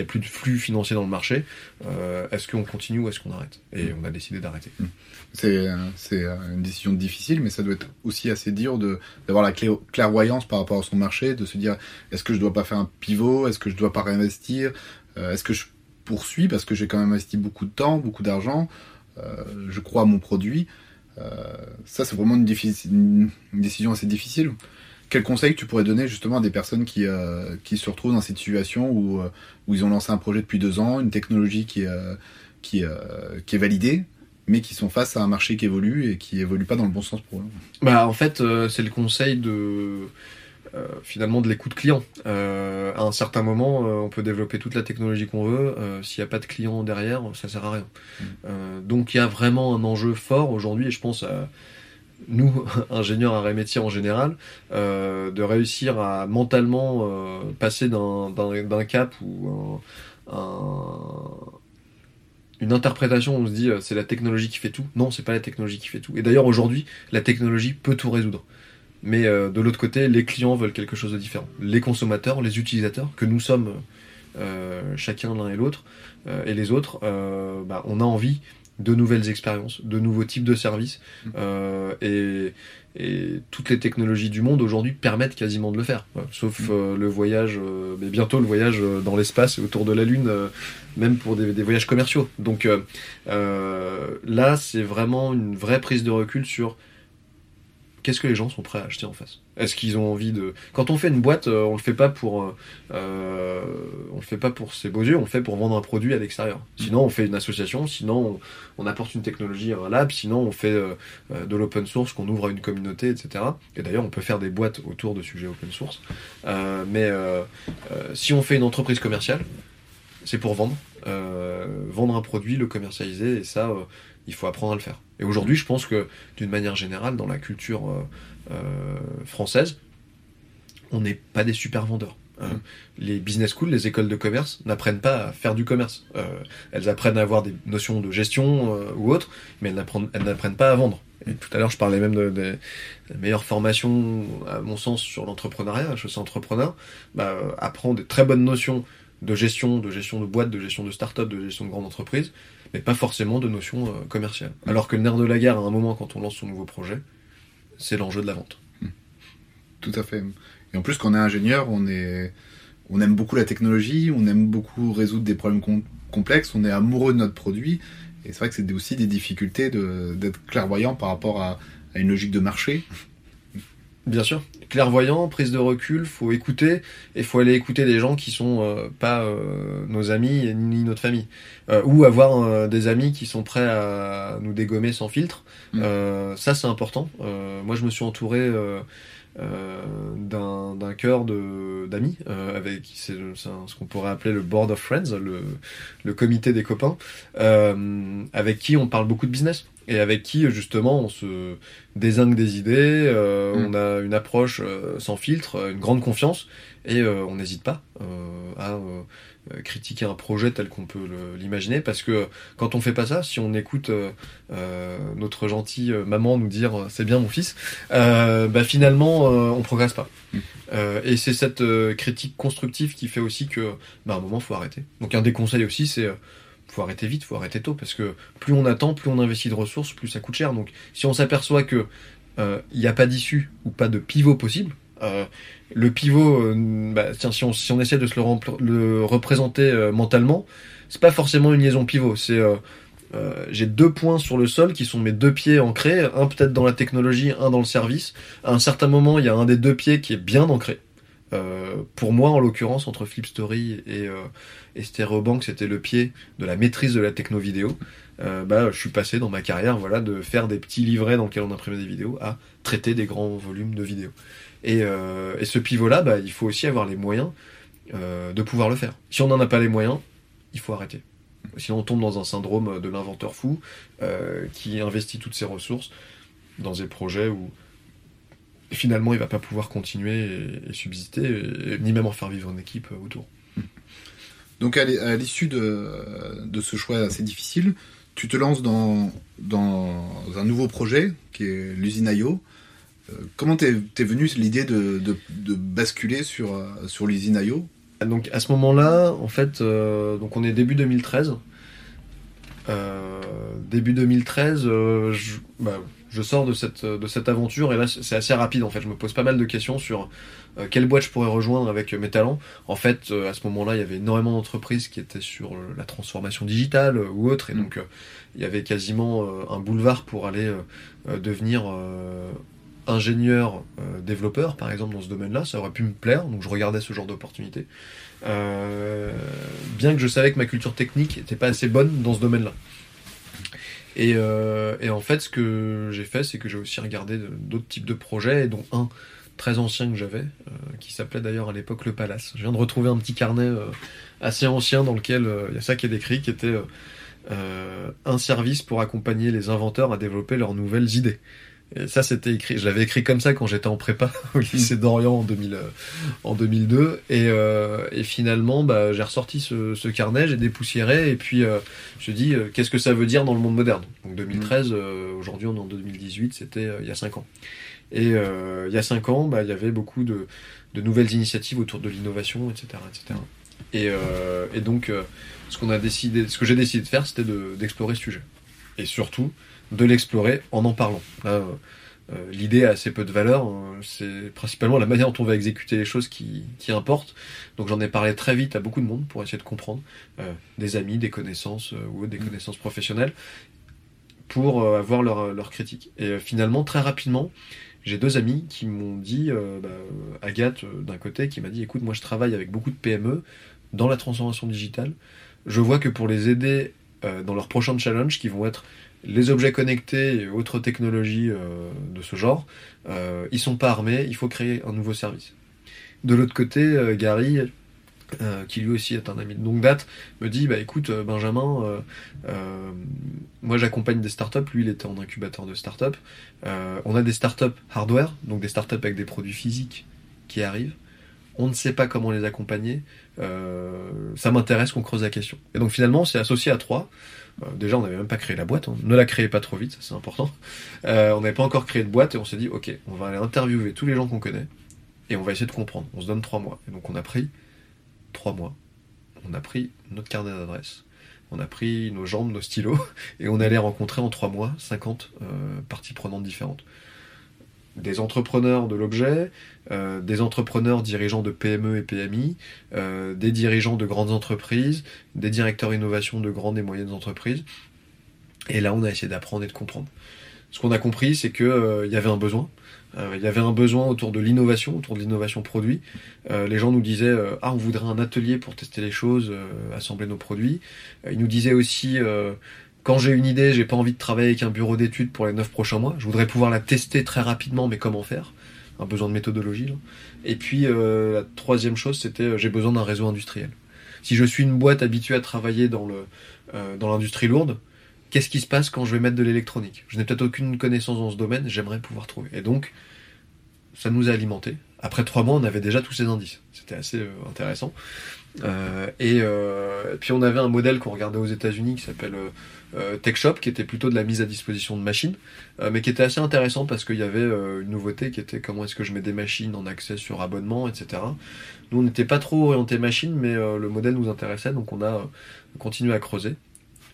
a, plus de flux financier dans le marché, euh, est-ce qu'on continue ou est-ce qu'on arrête? Et mm. on a décidé d'arrêter. Mm. C'est une décision difficile, mais ça doit être aussi assez dur d'avoir la clairvoyance par rapport à son marché, de se dire est-ce que je dois pas faire un pivot, est-ce que je dois pas réinvestir, euh, est-ce que je poursuis? Parce que j'ai quand même investi beaucoup de temps, beaucoup d'argent, je crois à mon produit. ça, c'est vraiment une, décision assez difficile. Quel conseil tu pourrais donner justement à des personnes qui, euh, qui se retrouvent dans cette situation où, euh, où ils ont lancé un projet depuis deux ans, une technologie qui, euh, qui, qui est validée, mais qui sont face à un marché qui évolue et qui évolue pas dans le bon sens pour eux? Bah, En fait, c'est le conseil de finalement de l'écoute client. à un certain moment, on peut développer toute la technologie qu'on veut. S'il n'y a pas de client derrière, ça sert à rien. Mmh. donc il y a vraiment un enjeu fort aujourd'hui, et je pense à nous, ingénieurs à métier en général, euh, de réussir à mentalement euh, passer d'un cap ou une interprétation où on se dit euh, c'est la technologie qui fait tout. Non, c'est pas la technologie qui fait tout. Et d'ailleurs aujourd'hui, la technologie peut tout résoudre. Mais de l'autre côté, les clients veulent quelque chose de différent. Les consommateurs, les utilisateurs, que nous sommes chacun l'un et l'autre, et les autres, bah, on a envie de nouvelles expériences, de nouveaux types de services. Euh, et, toutes les technologies du monde aujourd'hui permettent quasiment de le faire. Sauf mm. euh, le voyage, euh, mais bientôt le voyage dans l'espace et autour de la Lune, même pour des, des, voyages commerciaux. Donc là, c'est vraiment une vraie prise de recul sur qu'est-ce que les gens sont prêts à acheter en face? Est-ce qu'ils ont envie de Quand on fait une boîte, euh, on le fait pas pour euh, euh, on le fait pas pour ses beaux yeux, on le fait pour vendre un produit à l'extérieur. Sinon, on fait une association, sinon on, apporte une technologie à un lab, sinon on fait de l'open source qu'on ouvre à une communauté, etc. Et d'ailleurs, on peut faire des boîtes autour de sujets open source. mais si on fait une entreprise commerciale, c'est pour vendre, vendre un produit, le commercialiser, et ça, il faut apprendre à le faire. Et aujourd'hui, je pense que d'une manière générale, dans la culture euh, euh, française, on n'est pas des super vendeurs. Hein. Mm. Les business schools, les écoles de commerce n'apprennent pas à faire du commerce. Euh, elles apprennent à avoir des notions de gestion ou autre, mais elles n'apprennent pas à vendre. Et tout à l'heure, je parlais même de, des meilleures formations, à mon sens, sur l'entrepreneuriat. Je suis entrepreneur, bah, apprend des très bonnes notions de gestion, de gestion de boîte, de gestion de start-up, de gestion de grande entreprise, mais pas forcément de notion euh, commerciale. Alors que le nerf de la guerre, à un moment, quand on lance son nouveau projet, c'est l'enjeu de la vente. Hmm. Tout à fait. Et en plus, quand on est ingénieur, on, est... on aime beaucoup la technologie, on aime beaucoup résoudre des problèmes complexes, on est amoureux de notre produit. Et c'est vrai que c'est aussi des difficultés d'être clairvoyant par rapport à, à une logique de marché. Bien sûr clairvoyant, prise de recul, faut écouter et faut aller écouter des gens qui sont euh, pas euh, nos amis ni notre famille, euh, ou avoir des amis qui sont prêts à nous dégommer sans filtre. Mm. ça c'est important. moi je me suis entouré d'un cœur d'amis avec c'est ce qu'on pourrait appeler le board of friends, le, le comité des copains, avec qui on parle beaucoup de business et avec qui justement on se désingue des idées, euh, mm. on a une approche euh, sans filtre, euh, une grande confiance, et on n'hésite pas à critiquer un projet tel qu'on peut l'imaginer, parce que quand on fait pas ça, si on écoute notre gentille maman nous dire c'est bien mon fils, bah finalement on progresse pas. Mm. et c'est cette critique constructive qui fait aussi que bah, à un moment faut arrêter. Donc un des conseils aussi c'est faut arrêter vite, faut arrêter tôt, parce que plus on attend, plus on investit de ressources, plus ça coûte cher. Donc si on s'aperçoit que euh, il n'y a pas d'issue ou pas de pivot possible, euh, le pivot, euh, bah, tiens, si on, si on essaie de se le, le représenter mentalement, c'est pas forcément une liaison pivot, c'est euh, j'ai deux points sur le sol qui sont mes deux pieds ancrés, un peut-être dans la technologie, un dans le service. À un certain moment, il y a un des deux pieds qui est bien ancré. Euh, pour moi, en l'occurrence, entre Flipstory et, euh, et c'était le pied de la maîtrise de la techno vidéo. Euh, bah, je suis passé dans ma carrière, voilà, de faire des petits livrets dans lesquels on imprimait des vidéos à traiter des grands volumes de vidéos. Et, euh, ce pivot-là, bah, il faut aussi avoir les moyens de pouvoir le faire. Si on n'en a pas les moyens, il faut arrêter. Sinon, on tombe dans un syndrome de l'inventeur fou qui investit toutes ses ressources dans des projets où finalement il va pas pouvoir continuer et, et subsister, et- ni même en faire vivre une équipe euh, autour. Donc à l'issue de, de ce choix assez difficile, tu te lances dans, dans un nouveau projet qui est l'usine IO. Euh, comment t'es es venue l'idée de, de, de basculer sur, euh, sur l'usine IO Donc à ce moment-là, en fait, euh, donc on est début 2013. Euh, début 2013, euh, je, bah, je sors de cette, de cette aventure et là c'est assez rapide en fait. Je me pose pas mal de questions sur euh, quelle boîte je pourrais rejoindre avec euh, mes talents. En fait, euh, à ce moment-là, il y avait énormément d'entreprises qui étaient sur euh, la transformation digitale euh, ou autre et Mm. donc euh, il y avait quasiment euh, un boulevard pour aller euh, euh, devenir euh, ingénieur euh, développeur par exemple dans ce domaine-là. Ça aurait pu me plaire donc je regardais ce genre d'opportunité. Euh, bien que je savais que ma culture technique n'était pas assez bonne dans ce domaine-là. Et, euh, et en fait, ce que j'ai fait, c'est que j'ai aussi regardé d'autres types de projets, dont un très ancien que j'avais, euh, qui s'appelait d'ailleurs à l'époque le Palace. Je viens de retrouver un petit carnet euh, assez ancien dans lequel il y a ça qui est décrit, qui était un service pour accompagner les inventeurs à développer leurs nouvelles idées. Et ça, c'était écrit. Je l'avais écrit comme ça quand j'étais en prépa au lycée d'Orient en 2000, euh, en 2002. Et, euh, et finalement, bah, j'ai ressorti ce, ce carnet, j'ai dépoussiéré, et puis euh, je me dis, euh, qu'est-ce que ça veut dire dans le monde moderne? Donc 2013, euh, aujourd'hui on est en 2018, c'était euh, il y a 5 ans. Et euh, il y a 5 ans, bah, il y avait beaucoup de, de nouvelles initiatives autour de l'innovation, etc., etc. Et, euh, et donc, euh, ce qu'on a décidé, ce que j'ai décidé de faire, c'était de- d'explorer ce sujet. Et surtout, de l'explorer en en parlant. Là, euh, euh, L'idée a assez peu de valeur, euh, c'est principalement la manière dont on va exécuter les choses qui, qui importe. Donc j'en ai parlé très vite à beaucoup de monde pour essayer de comprendre, euh, des amis, des connaissances euh, ou des connaissances professionnelles, pour avoir leur, leur critique. Et finalement, très rapidement, j'ai deux amis qui m'ont dit, euh, bah, Agathe d'un côté, qui m'a dit, écoute, moi je travaille avec beaucoup de PME dans la transformation digitale. Je vois que pour les aider euh, dans leurs prochains challenges, qui vont être les objets connectés et autres technologies euh, de ce genre, euh, ils sont pas armés, il faut créer un nouveau service. De l'autre côté, euh, Gary, euh, qui lui aussi est un ami de longue date, me dit bah écoute Benjamin, moi j'accompagne des startups, lui il était en incubateur de startups. On a des startups hardware, donc des startups avec des produits physiques qui arrivent. On ne sait pas comment les accompagner. Ça m'intéresse qu'on creuse la question. Et donc finalement, c'est associé à trois. Euh, déjà, on n'avait même pas créé la boîte. hein. Ne la créez pas trop vite, c'est important. Euh, on n'avait pas encore créé de boîte et on s'est dit, ok, on va aller interviewer tous les gens qu'on connaît et on va essayer de comprendre. On se donne trois mois. Et donc on a pris trois mois. On a pris notre carnet d'adresse. On a pris nos jambes, nos stylos, et on allait rencontrer en trois mois 50 euh, parties prenantes différentes. Des entrepreneurs de l'objet, euh, des entrepreneurs dirigeants de PME et PMI, euh, des dirigeants de grandes entreprises, des directeurs innovation de grandes et moyennes entreprises. Et là, on a essayé d'apprendre et de comprendre. Ce qu'on a compris, c'est que euh, y avait un besoin. Euh, Il y avait un besoin autour de l'innovation, autour de l'innovation produit. Les gens nous disaient ah on voudrait un atelier pour tester les choses, assembler nos produits. Ils nous disaient aussi quand j'ai une idée, j'ai pas envie de travailler avec un bureau d'études pour les neuf prochains mois. Je voudrais pouvoir la tester très rapidement, mais comment faire? Un besoin de méthodologie. Là. Et puis euh, la troisième chose, c'était euh, j'ai besoin d'un réseau industriel. Si je suis une boîte habituée à travailler dans euh, l'industrie lourde, qu'est-ce qui se passe quand je vais mettre de l'électronique? Je n'ai peut-être aucune connaissance dans ce domaine, j'aimerais pouvoir trouver. Et donc, ça nous a alimenté. Après trois mois, on avait déjà tous ces indices. C'était assez intéressant. Euh, et, euh, puis on avait un modèle qu'on regardait aux États-Unis qui s'appelle euh, euh, TechShop, qui était plutôt de la mise à disposition de machines, mais qui était assez intéressant parce qu'il y avait une nouveauté qui était comment est-ce que je mets des machines en accès sur abonnement, etc. Nous, on n'était pas trop orienté machine, mais le modèle nous intéressait, donc on a continué à creuser.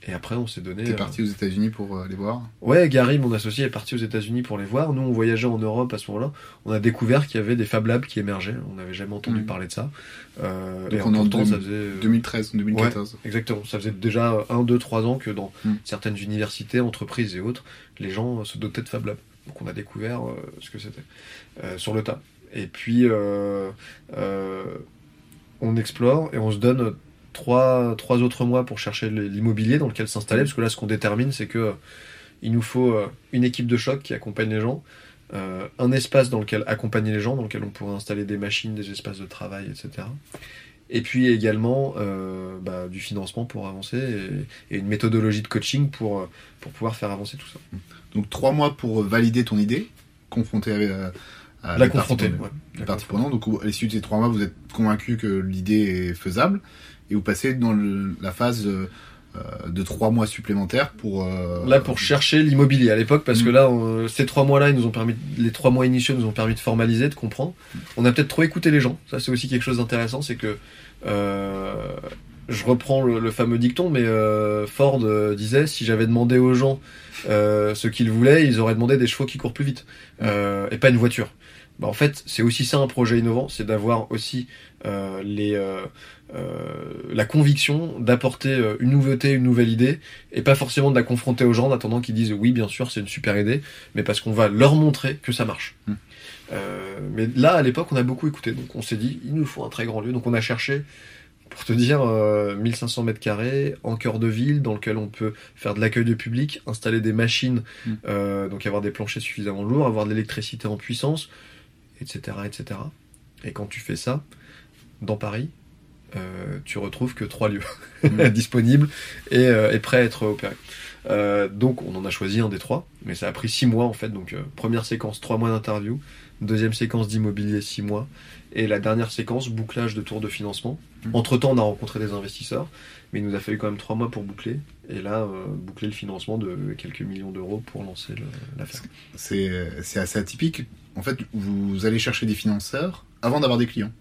Et après, on s'est donné. T'es euh, parti aux États-Unis pour euh, les voir Ouais, Gary, mon associé, est parti aux États-Unis pour les voir. Nous, on voyageait en Europe à ce moment-là. On a découvert qu'il y avait des Fab Labs qui émergeaient. On n'avait jamais entendu Mhm. parler de ça. Euh, Donc et on en deux- ça faisait. euh, 2013 ou 2014. Exactement. Ça faisait déjà 1, 2, 3 ans que dans Mm. certaines universités, entreprises et autres, les gens se dotaient de Fab Lab. Donc on a découvert euh, ce que c'était euh, sur le tas. Et puis on explore et on se donne trois, trois autres mois pour chercher l'immobilier dans lequel s'installer. Parce que là, ce qu'on détermine, c'est que euh, il nous faut euh, une équipe de choc qui accompagne les gens. euh, un espace dans lequel accompagner les gens, dans lequel on pourrait installer des machines, des espaces de travail, etc. Et puis également bah, du financement pour avancer et, et une méthodologie de coaching pour, pour pouvoir faire avancer tout ça. Donc trois mois pour valider ton idée, confronter à La confronter. prenantes. ouais. La parties confronter. prenantes. Donc à l'issue de ces trois mois, vous êtes convaincu que l'idée est faisable et vous passez dans le- la phase euh, euh, de trois mois supplémentaires pour. euh, Là pour chercher l'immobilier à l'époque parce que Mm. là on- ces trois mois là ils nous ont permis les trois mois initiaux nous ont permis de formaliser de comprendre on a peut-être trop écouté les gens ça c'est aussi quelque chose d'intéressant c'est que euh, je reprends le, le fameux dicton mais euh, Ford disait si j'avais demandé aux gens ce qu'ils voulaient ils auraient demandé des chevaux qui courent plus vite euh, et pas une voiture bah, en fait c'est aussi ça un projet innovant c'est d'avoir aussi les la conviction d'apporter euh, une nouveauté une nouvelle idée et pas forcément de la confronter aux gens en attendant qu'ils disent oui bien sûr c'est une super idée mais parce qu'on va leur montrer que ça marche Mm. Euh, mais là à l'époque on a beaucoup écouté donc on s'est dit il nous faut un très grand lieu donc on a cherché pour te dire euh, 1500 mètres carrés en cœur de ville dans lequel on peut faire de l'accueil de public installer des machines Mm. euh, donc avoir des planchers suffisamment lourds avoir de l'électricité en puissance etc etc et quand tu fais ça dans Paris euh, tu retrouves que trois lieux disponibles et, euh, et prêts à être opérés. Euh, donc on en a choisi un des trois, mais ça a pris six mois en fait. Donc euh, première séquence, trois mois d'interview, deuxième séquence d'immobilier, six mois, et la dernière séquence, bouclage de tour de financement. Mhm. Entre temps, on a rencontré des investisseurs, mais il nous a fallu quand même trois mois pour boucler, et là boucler le financement de quelques millions d'euros pour lancer l'affaire. C'est assez atypique. En fait, vous allez chercher des financeurs avant d'avoir des clients.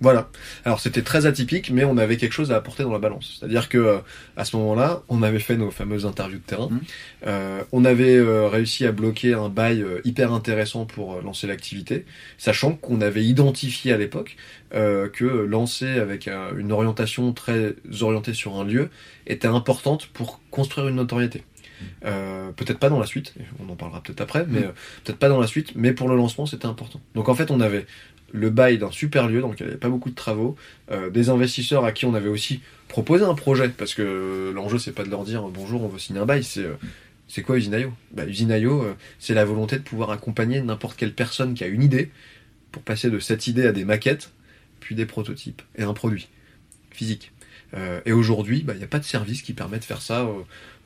Voilà. Alors c'était très atypique, mais on avait quelque chose à apporter dans la balance. C'est-à-dire que euh, à ce moment-là, on avait fait nos fameuses interviews de terrain. Mhm. Euh, on avait euh, réussi à bloquer un bail euh, hyper intéressant pour lancer l'activité, sachant qu'on avait identifié à l'époque euh, que lancer avec une orientation très orientée sur un lieu était importante pour construire une notoriété. Euh, peut-être pas dans la suite, on en parlera peut-être après, mais euh, peut-être pas dans la suite, mais pour le lancement c'était important. Donc en fait on avait le bail d'un super lieu lequel il n'y avait pas beaucoup de travaux, euh, des investisseurs à qui on avait aussi proposé un projet, parce que euh, l'enjeu c'est pas de leur dire bonjour on veut signer un bail, c'est euh, quoi Usinaio? Bah, Usinaio euh, c'est la volonté de pouvoir accompagner n'importe quelle personne qui a une idée pour passer de cette idée à des maquettes, puis des prototypes et un produit physique. Euh, et aujourd'hui, bah, il n'y a pas de service qui permet de faire ça euh,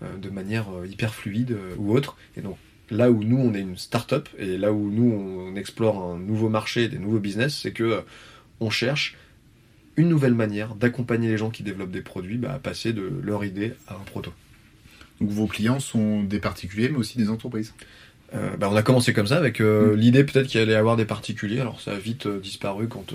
euh, de manière euh, hyper fluide euh, ou autre. Et donc là où nous on est une start-up et là où nous on explore un nouveau marché, des nouveaux business, c'est que euh, on cherche une nouvelle manière d'accompagner les gens qui développent des produits bah, à passer de leur idée à un proto. Donc vos clients sont des particuliers, mais aussi des entreprises. Euh, bah, on a commencé comme ça avec euh, Mm. l'idée peut-être qu'il allait y avoir des particuliers. Alors ça a vite euh, disparu quand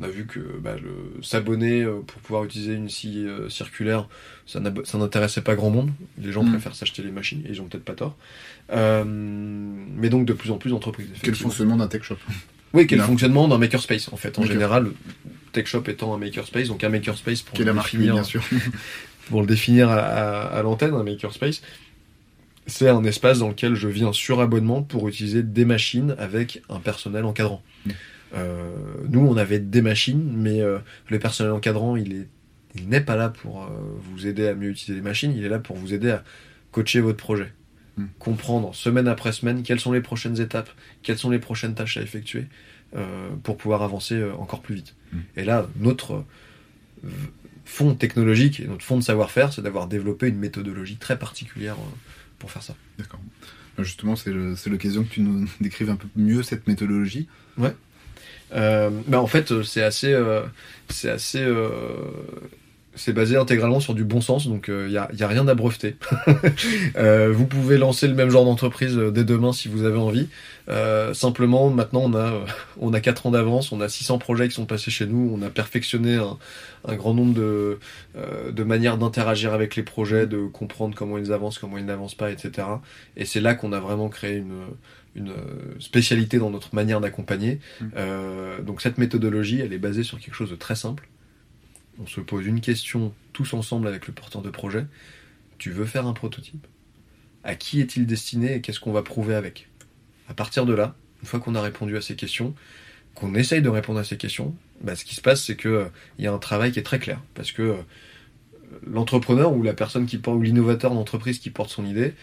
on a vu que bah, s'abonner euh, pour pouvoir utiliser une scie euh, circulaire, ça n'intéressait pas grand monde. Les gens Mm. préfèrent s'acheter les machines et ils ont peut-être pas tort. Euh, mais donc de plus en plus d'entreprises. Quel fonctionnement d'un tech shop? Oui, quel fonctionnement d'un makerspace en fait. En général, TechShop étant un makerspace, donc un makerspace pour la le marque, définir, bien sûr. pour le définir à, à- à l'antenne, un makerspace, c'est un espace dans lequel je viens sur abonnement pour utiliser des machines avec un personnel encadrant. Mm. Euh, nous, on avait des machines, mais euh, le personnel encadrant, il est, il n'est pas là pour euh, vous aider à mieux utiliser les machines, il est là pour vous aider à coacher votre projet. Mm. Comprendre semaine après semaine quelles sont les prochaines étapes, quelles sont les prochaines tâches à effectuer euh, pour pouvoir avancer encore plus vite. Mm. Et là, notre fond technologique et notre fond de savoir-faire, c'est d'avoir développé une méthodologie très particulière pour faire ça. D'accord. Ben, Justement, c'est l'occasion que tu nous décrives un peu mieux cette méthodologie. Euh, bah en fait, euh, c'est assez, euh, c'est assez euh, c'est basé intégralement sur du bon sens, donc il n'y a, y a, rien à breveter. vous pouvez lancer le même genre d'entreprise dès demain si vous avez envie. Simplement, maintenant, on a, on a 4 ans d'avance, on a 600 projets qui sont passés chez nous, on a perfectionné un, grand nombre de, de manières d'interagir avec les projets, de comprendre comment ils avancent, comment ils n'avancent pas, etc. Et c'est là qu'on a vraiment créé une, une spécialité dans notre manière d'accompagner. Mmh. Euh, donc cette méthodologie, elle est basée sur quelque chose de très simple on se pose une question tous ensemble avec le porteur de projet. Tu veux faire un prototype? À qui est-il destiné et qu'est-ce qu'on va prouver avec? À partir de là, une fois qu'on a répondu à ces questions, qu'on essaye de répondre à ces questions, bah, ce qui se passe, c'est qu'il euh, y a un travail qui est très clair. Parce que euh, l'entrepreneur ou la personne qui porte, ou l'innovateur d'entreprise qui porte son idée,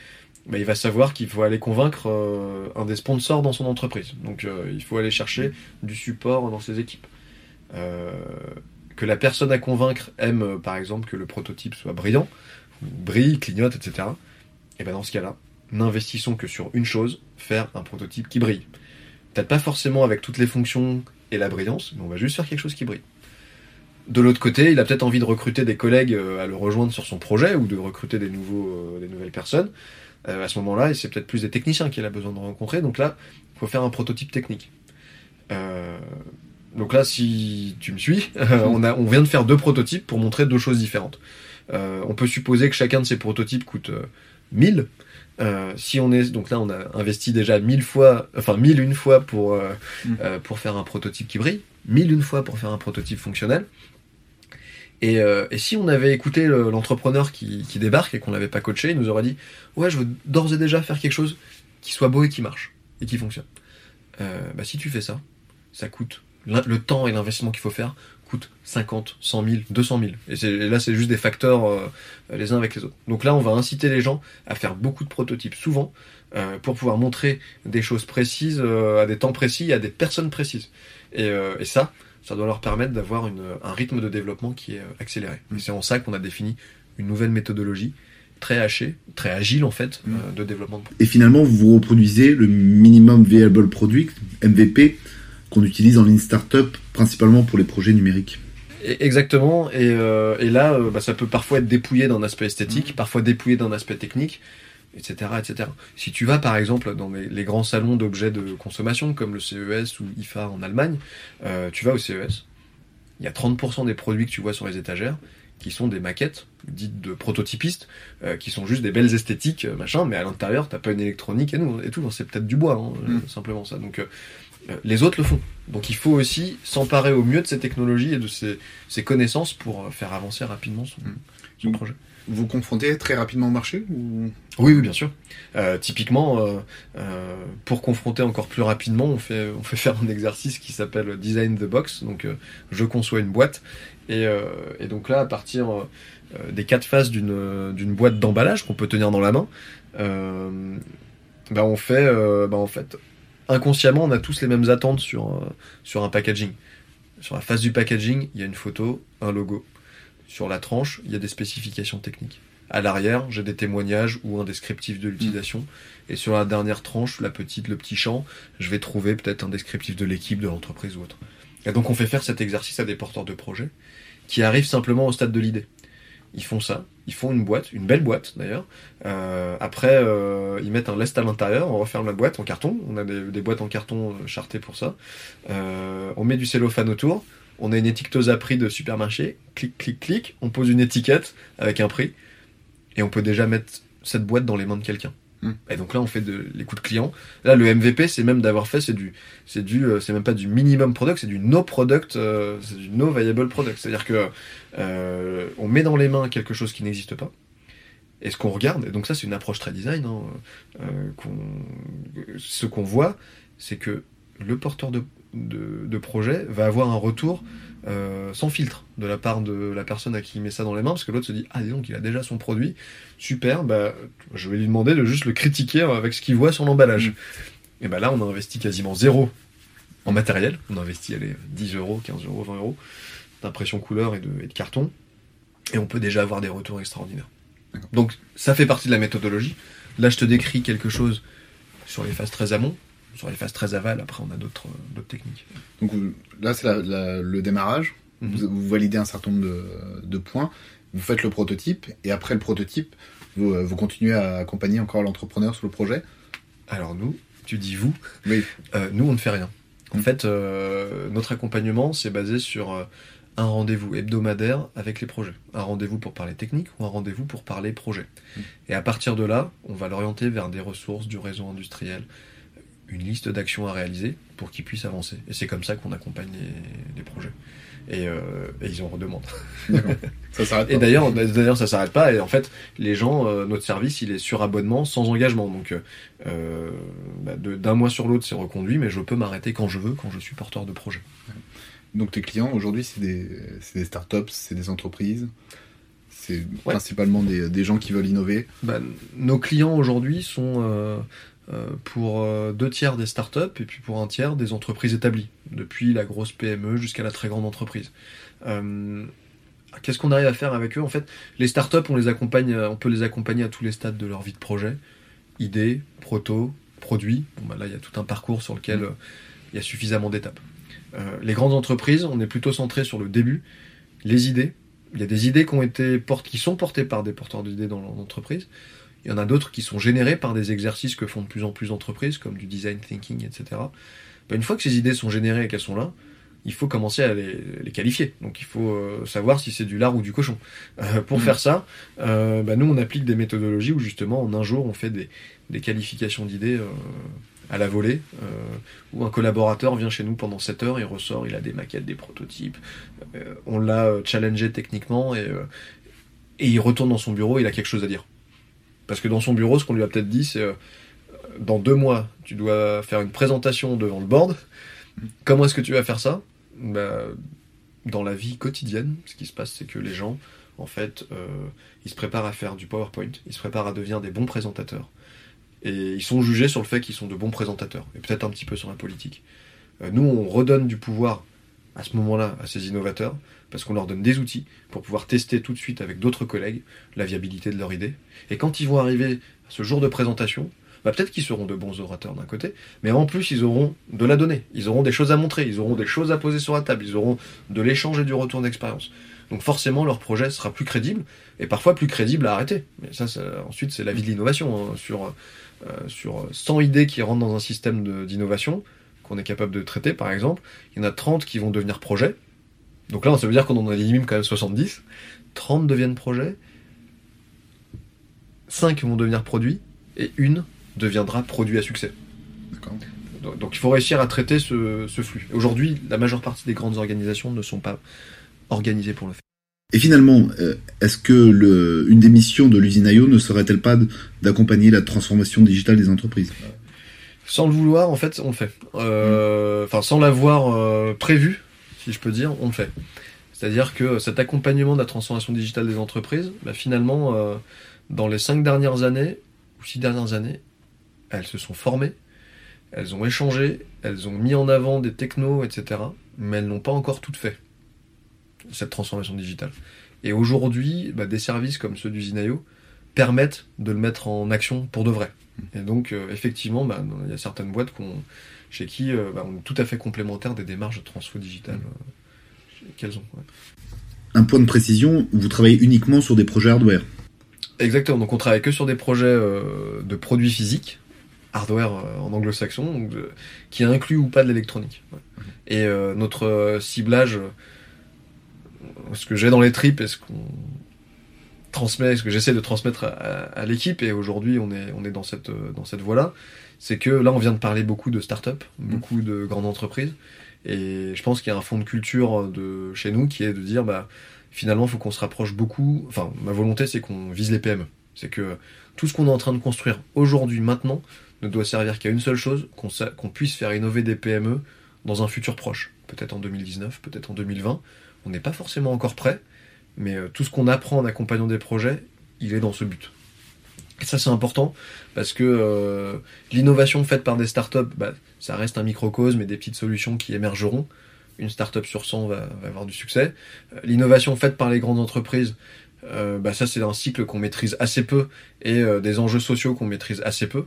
bah, il va savoir qu'il faut aller convaincre euh, un des sponsors dans son entreprise. Donc il faut aller chercher du support dans ses équipes que la personne à convaincre aime, euh, par exemple, que le prototype soit brillant, brille, clignote, etc. Et bien dans ce cas-là, n'investissons que sur une chose, faire un prototype qui brille. Peut-être pas forcément avec toutes les fonctions et la brillance, mais on va juste faire quelque chose qui brille. De l'autre côté, il a peut-être envie de recruter des collègues euh, à le rejoindre sur son projet ou de recruter des, nouveaux, euh, des nouvelles personnes. À ce moment-là, c'est peut-être plus des techniciens qu'il a besoin de rencontrer. Donc là, il faut faire un prototype technique. Donc là, si tu me suis, on, a, on vient de faire deux prototypes pour montrer deux choses différentes. Euh, on peut supposer que chacun de ces prototypes coûte 1000. Euh, euh, si on est donc là, on a investi déjà 1000 fois, enfin 1000 une fois pour mm. pour faire un prototype qui brille, 1000 une fois pour faire un prototype fonctionnel. Et, et si on avait écouté l'entrepreneur qui, qui débarque et qu'on l'avait pas coaché, il nous aurait dit ouais, je veux d'ores et déjà faire quelque chose qui soit beau et qui marche et qui fonctionne. bah si tu fais ça, ça coûte le temps et l'investissement qu'il faut faire coûte 50, 100 000, 200 000. Et, là, c'est juste des facteurs euh, les uns avec les autres. Donc là, on va inciter les gens à faire beaucoup de prototypes souvent euh, pour pouvoir montrer des choses précises euh, à des temps précis, à des personnes précises. Et, ça, ça doit leur permettre d'avoir un rythme de développement qui est accéléré. Et c'est en ça qu'on a défini une nouvelle méthodologie très hachée, très agile en fait, mm. de développement. Et finalement, vous reproduisez le minimum viable product, MVP, qu'on utilise en ligne startup principalement pour les projets numériques. Exactement, et, euh, et là, euh, bah, ça peut parfois être dépouillé d'un aspect esthétique, mmh. parfois dépouillé d'un aspect technique, etc., etc. Si tu vas par exemple dans les, grands salons d'objets de consommation comme le CES ou IFA en Allemagne, euh, tu vas au CES, il y a 30% des produits que tu vois sur les étagères qui sont des maquettes dites de prototypistes, euh, qui sont juste des belles esthétiques, euh, machin, mais à l'intérieur, t'as pas une électronique et, nous, et tout, c'est peut-être du bois, hein, mmh. simplement ça. Donc euh, les autres le font. Donc il faut aussi s'emparer au mieux de ces technologies et de ces, connaissances pour faire avancer rapidement son, projet. Vous confrontez très rapidement au marché oui, oui, bien sûr. Euh, typiquement, pour confronter encore plus rapidement, on fait, on fait faire un exercice qui s'appelle Design the Box. Donc, je conçois une boîte. Et, donc là, à partir des quatre phases d'une boîte d'emballage qu'on peut tenir dans la main, ben on fait, ben en fait, inconsciemment, on a tous les mêmes attentes sur, euh, sur un packaging. Sur la face du packaging, il y a une photo, un logo. Sur la tranche, il y a des spécifications techniques. À l'arrière, j'ai des témoignages ou un descriptif de l'utilisation. Et sur la dernière tranche, la petite, le petit champ, je vais trouver peut-être un descriptif de l'équipe, de l'entreprise ou autre. Et donc on fait faire cet exercice à des porteurs de projet qui arrivent simplement au stade de l'idée. Ils font ça, ils font une boîte, une belle boîte d'ailleurs. Euh, après, euh, ils mettent un lest à l'intérieur, on referme la boîte en carton. On a des, boîtes en carton euh, chartées pour ça. on met du cellophane autour. On a une étiqueteuse à prix de supermarché. Clic, clic, clic. On pose une étiquette avec un prix. Et on peut déjà mettre cette boîte dans les mains de quelqu'un. Hmm. Et donc là, on fait de l'écoute client. Là, le MVP, c'est même d'avoir fait, c'est du, c'est du, euh, c'est même pas du minimum product, c'est du no product, euh, c'est du no viable product. C'est-à-dire que euh, on met dans les mains quelque chose qui n'existe pas. Et ce qu'on regarde, et donc ça, c'est une approche très design. Hein, ce qu'on voit, c'est que le porteur de, de, de, projet va avoir un retour euh, sans filtre de la part de la personne à qui il met ça dans les mains, parce que l'autre se dit ah dis donc il a déjà son produit, super, bah je vais lui demander de juste le critiquer avec ce qu'il voit sur l'emballage. Mm. Et bah là on a investi quasiment zéro en matériel, on a investi allez, 10 euros, 15 euros, 20 euros d'impression couleur et de, et de carton, et on peut déjà avoir des retours extraordinaires. Donc ça fait partie de la méthodologie. Là je te décris quelque chose sur les phases très amont, sur les phases très aval, après on a d'autres techniques. Donc là c'est le démarrage, vous, vous validez un certain nombre de, de points, vous faites le prototype, et après le prototype, vous, euh, vous continuez à accompagner encore l'entrepreneur sur le projet Alors nous, tu dis vous, Oui. euh, nous on ne fait rien. En Mm. fait, euh, notre accompagnement c'est basé sur euh, un rendez-vous hebdomadaire avec les projets. Un rendez-vous pour parler technique ou un rendez-vous pour parler projet. Mm. Et à partir de là, on va l'orienter vers des ressources du réseau industriel, une liste d'actions à réaliser pour qu'ils puissent avancer. Et c'est comme ça qu'on accompagne les, les projets. Et, euh, et ils en redemandent. Ça s'arrête Et d'ailleurs, d'ailleurs, ça s'arrête pas. Et en fait, les gens, euh, notre service, il est sur abonnement, sans engagement. Donc, euh, bah, d'un mois sur l'autre, c'est reconduit, mais je peux m'arrêter quand je veux, quand je suis porteur de projet. Donc tes clients aujourd'hui, c'est des, des startups, c'est des entreprises, c'est principalement des, des gens qui veulent innover. Bah, nos clients aujourd'hui sont euh, pour euh, deux tiers des startups et puis pour un tiers des entreprises établies, depuis la grosse PME jusqu'à la très grande entreprise. Euh, Qu'est-ce qu'on arrive à faire avec eux? En fait, les startups, on les accompagne, on peut les accompagner à tous les stades de leur vie de projet idée, proto, produit. Bon, bah là, il y a tout un parcours sur lequel euh, il y a suffisamment d'étapes. Euh, les grandes entreprises, on est plutôt centré sur le début, les idées. Il y a des idées qui ont été portes, qui sont portées par des porteurs d'idées dans l'entreprise. Il y en a d'autres qui sont générées par des exercices que font de plus en plus d'entreprises, comme du design thinking, etc. Bah, une fois que ces idées sont générées et qu'elles sont là, il faut commencer à les, les qualifier. Donc il faut euh, savoir si c'est du lard ou du cochon. Euh, pour Mhm. faire ça, euh, bah, nous on applique des méthodologies où justement en un jour on fait des, des qualifications d'idées à la volée, où un collaborateur vient chez nous pendant 7 heures, il ressort, il a des maquettes, des prototypes, on l'a challengé techniquement et, et il retourne dans son bureau, il a quelque chose à dire. Parce que dans son bureau, ce qu'on lui a peut-être dit, c'est euh, dans deux mois, tu dois faire une présentation devant le board. Comment est-ce que tu vas faire ça? Bah, Dans la vie quotidienne, ce qui se passe, c'est que les gens, en fait, euh, ils se préparent à faire du PowerPoint, ils se préparent à devenir des bons présentateurs. Et ils sont jugés sur le fait qu'ils sont de bons présentateurs, et peut-être un petit peu sur la politique. Euh, nous, on redonne du pouvoir à ce moment-là à ces innovateurs, parce qu'on leur donne des outils pour pouvoir tester tout de suite avec d'autres collègues la viabilité de leur idée. Et quand ils vont arriver à ce jour de présentation, bah peut-être qu'ils seront de bons orateurs d'un côté, mais en plus ils auront de la donnée, ils auront des choses à montrer, ils auront des choses à poser sur la table, ils auront de l'échange et du retour d'expérience. Donc forcément leur projet sera plus crédible et parfois plus crédible à arrêter. Mais ça, ensuite c'est la vie de l'innovation. hein. Sur euh, sur 100 idées qui rentrent dans un système d'innovation qu'on est capable de traiter par exemple, il y en a 30 qui vont devenir projets. Donc là ça veut dire qu'on en élimine quand même 70. 30 deviennent projets, 5 vont devenir produits et une deviendra produit à succès. D'accord. Donc, donc il faut réussir à traiter ce, ce flux. Aujourd'hui, la majeure partie des grandes organisations ne sont pas organisées pour le faire. Et finalement, euh, est-ce que le, une des missions de l'usine IO ne serait-elle pas d'accompagner la transformation digitale des entreprises? Sans le vouloir, en fait, on le fait. Euh, Enfin, sans l'avoir euh, prévu, si je peux dire, on le fait. C'est-à-dire que cet accompagnement de la transformation digitale des entreprises, bah, finalement, euh, dans les cinq dernières années, ou six dernières années, elles se sont formées, elles ont échangé, elles ont mis en avant des technos, etc. Mais elles n'ont pas encore toutes fait, cette transformation digitale. Et aujourd'hui, bah, des services comme ceux du Zinaio permettent de le mettre en action pour de vrai. Et donc, euh, effectivement, bah, il y a certaines boîtes qu'on- chez qui euh, bah, on est tout à fait complémentaires des démarches de transfo digital euh, qu'elles ont. ouais. Un point de précision, vous travaillez uniquement sur des projets hardware. Exactement. Donc, on travaille que sur des projets euh, de produits physiques, hardware en anglo-saxon, qui incluent ou pas de l'électronique. ouais. Et notre ciblage, ce que j'ai dans les tripes et ce qu'on transmet, ce que j'essaie de transmettre à, à- à l'équipe, et aujourd'hui on est, on est dans cette, dans cette voie-là, c'est que là on vient de parler beaucoup de start-up, beaucoup de grandes entreprises, et je pense qu'il y a un fond de culture de chez nous qui est de dire, bah, finalement, il faut qu'on se rapproche beaucoup. Enfin, ma volonté, c'est qu'on vise les PME. C'est que tout ce qu'on est en train de construire aujourd'hui, maintenant, ne doit servir qu'à une seule chose, qu'on qu'on puisse faire innover des PME dans un futur proche. Peut-être en 2019, peut-être en 2020. On n'est pas forcément encore prêt, mais euh, tout ce qu'on apprend en accompagnant des projets, il est dans ce but. Et ça, c'est important parce que euh, l'innovation faite par des startups, bah, ça reste un microcosme et des petites solutions qui émergeront. Une startup sur 100 va, va avoir du succès. Euh, L'innovation faite par les grandes entreprises, bah, ça c'est un cycle qu'on maîtrise assez peu et des enjeux sociaux qu'on maîtrise assez peu.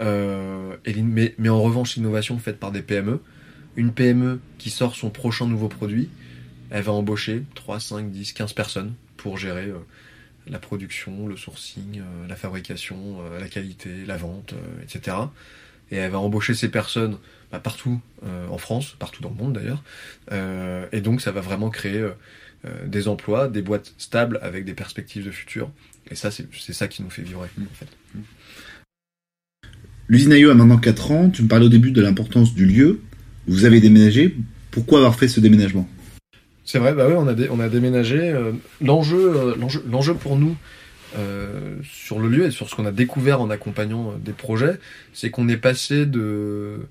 Mais en revanche, l'innovation faite par des PME, une PME qui sort son prochain nouveau produit, elle va embaucher 3, 5, 10, 15 personnes pour gérer euh, la production, le sourcing, euh, la fabrication, euh, la qualité, la vente, etc. Et elle va embaucher ces personnes bah, partout en France, partout dans le monde d'ailleurs. et donc ça va vraiment créer des emplois, des boîtes stables avec des perspectives de futur. Et ça, c'est ça qui nous fait vibrer en fait. L'usine IO a maintenant 4 ans. Tu me parlais au début de l'importance du lieu. Vous avez déménagé. Pourquoi avoir fait ce déménagement? C'est vrai, bah oui, on a, on a déménagé. Euh, l'enjeu, euh, l'enjeu, l'enjeu pour nous euh, sur le lieu et sur ce qu'on a découvert en accompagnant des projets, c'est qu'on est passé de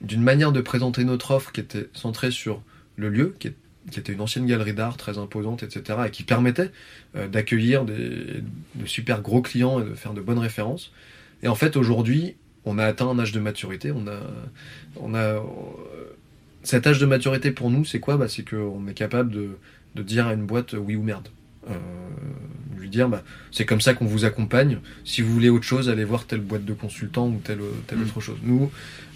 d'une manière de présenter notre offre qui était centrée sur le lieu, qui, était une ancienne galerie d'art très imposante, etc., et qui permettait d'accueillir des, de super gros clients et de faire de bonnes références. Et en fait, aujourd'hui, on a atteint un âge de maturité. On a, on a, cet âge de maturité pour nous, c'est quoi? Bah, C'est qu'on est capable de, de, dire à une boîte oui ou merde. Euh, lui dire bah, c'est comme ça qu'on vous accompagne. Si vous voulez autre chose, allez voir telle boîte de consultants ou telle, telle mm. autre chose. Nous,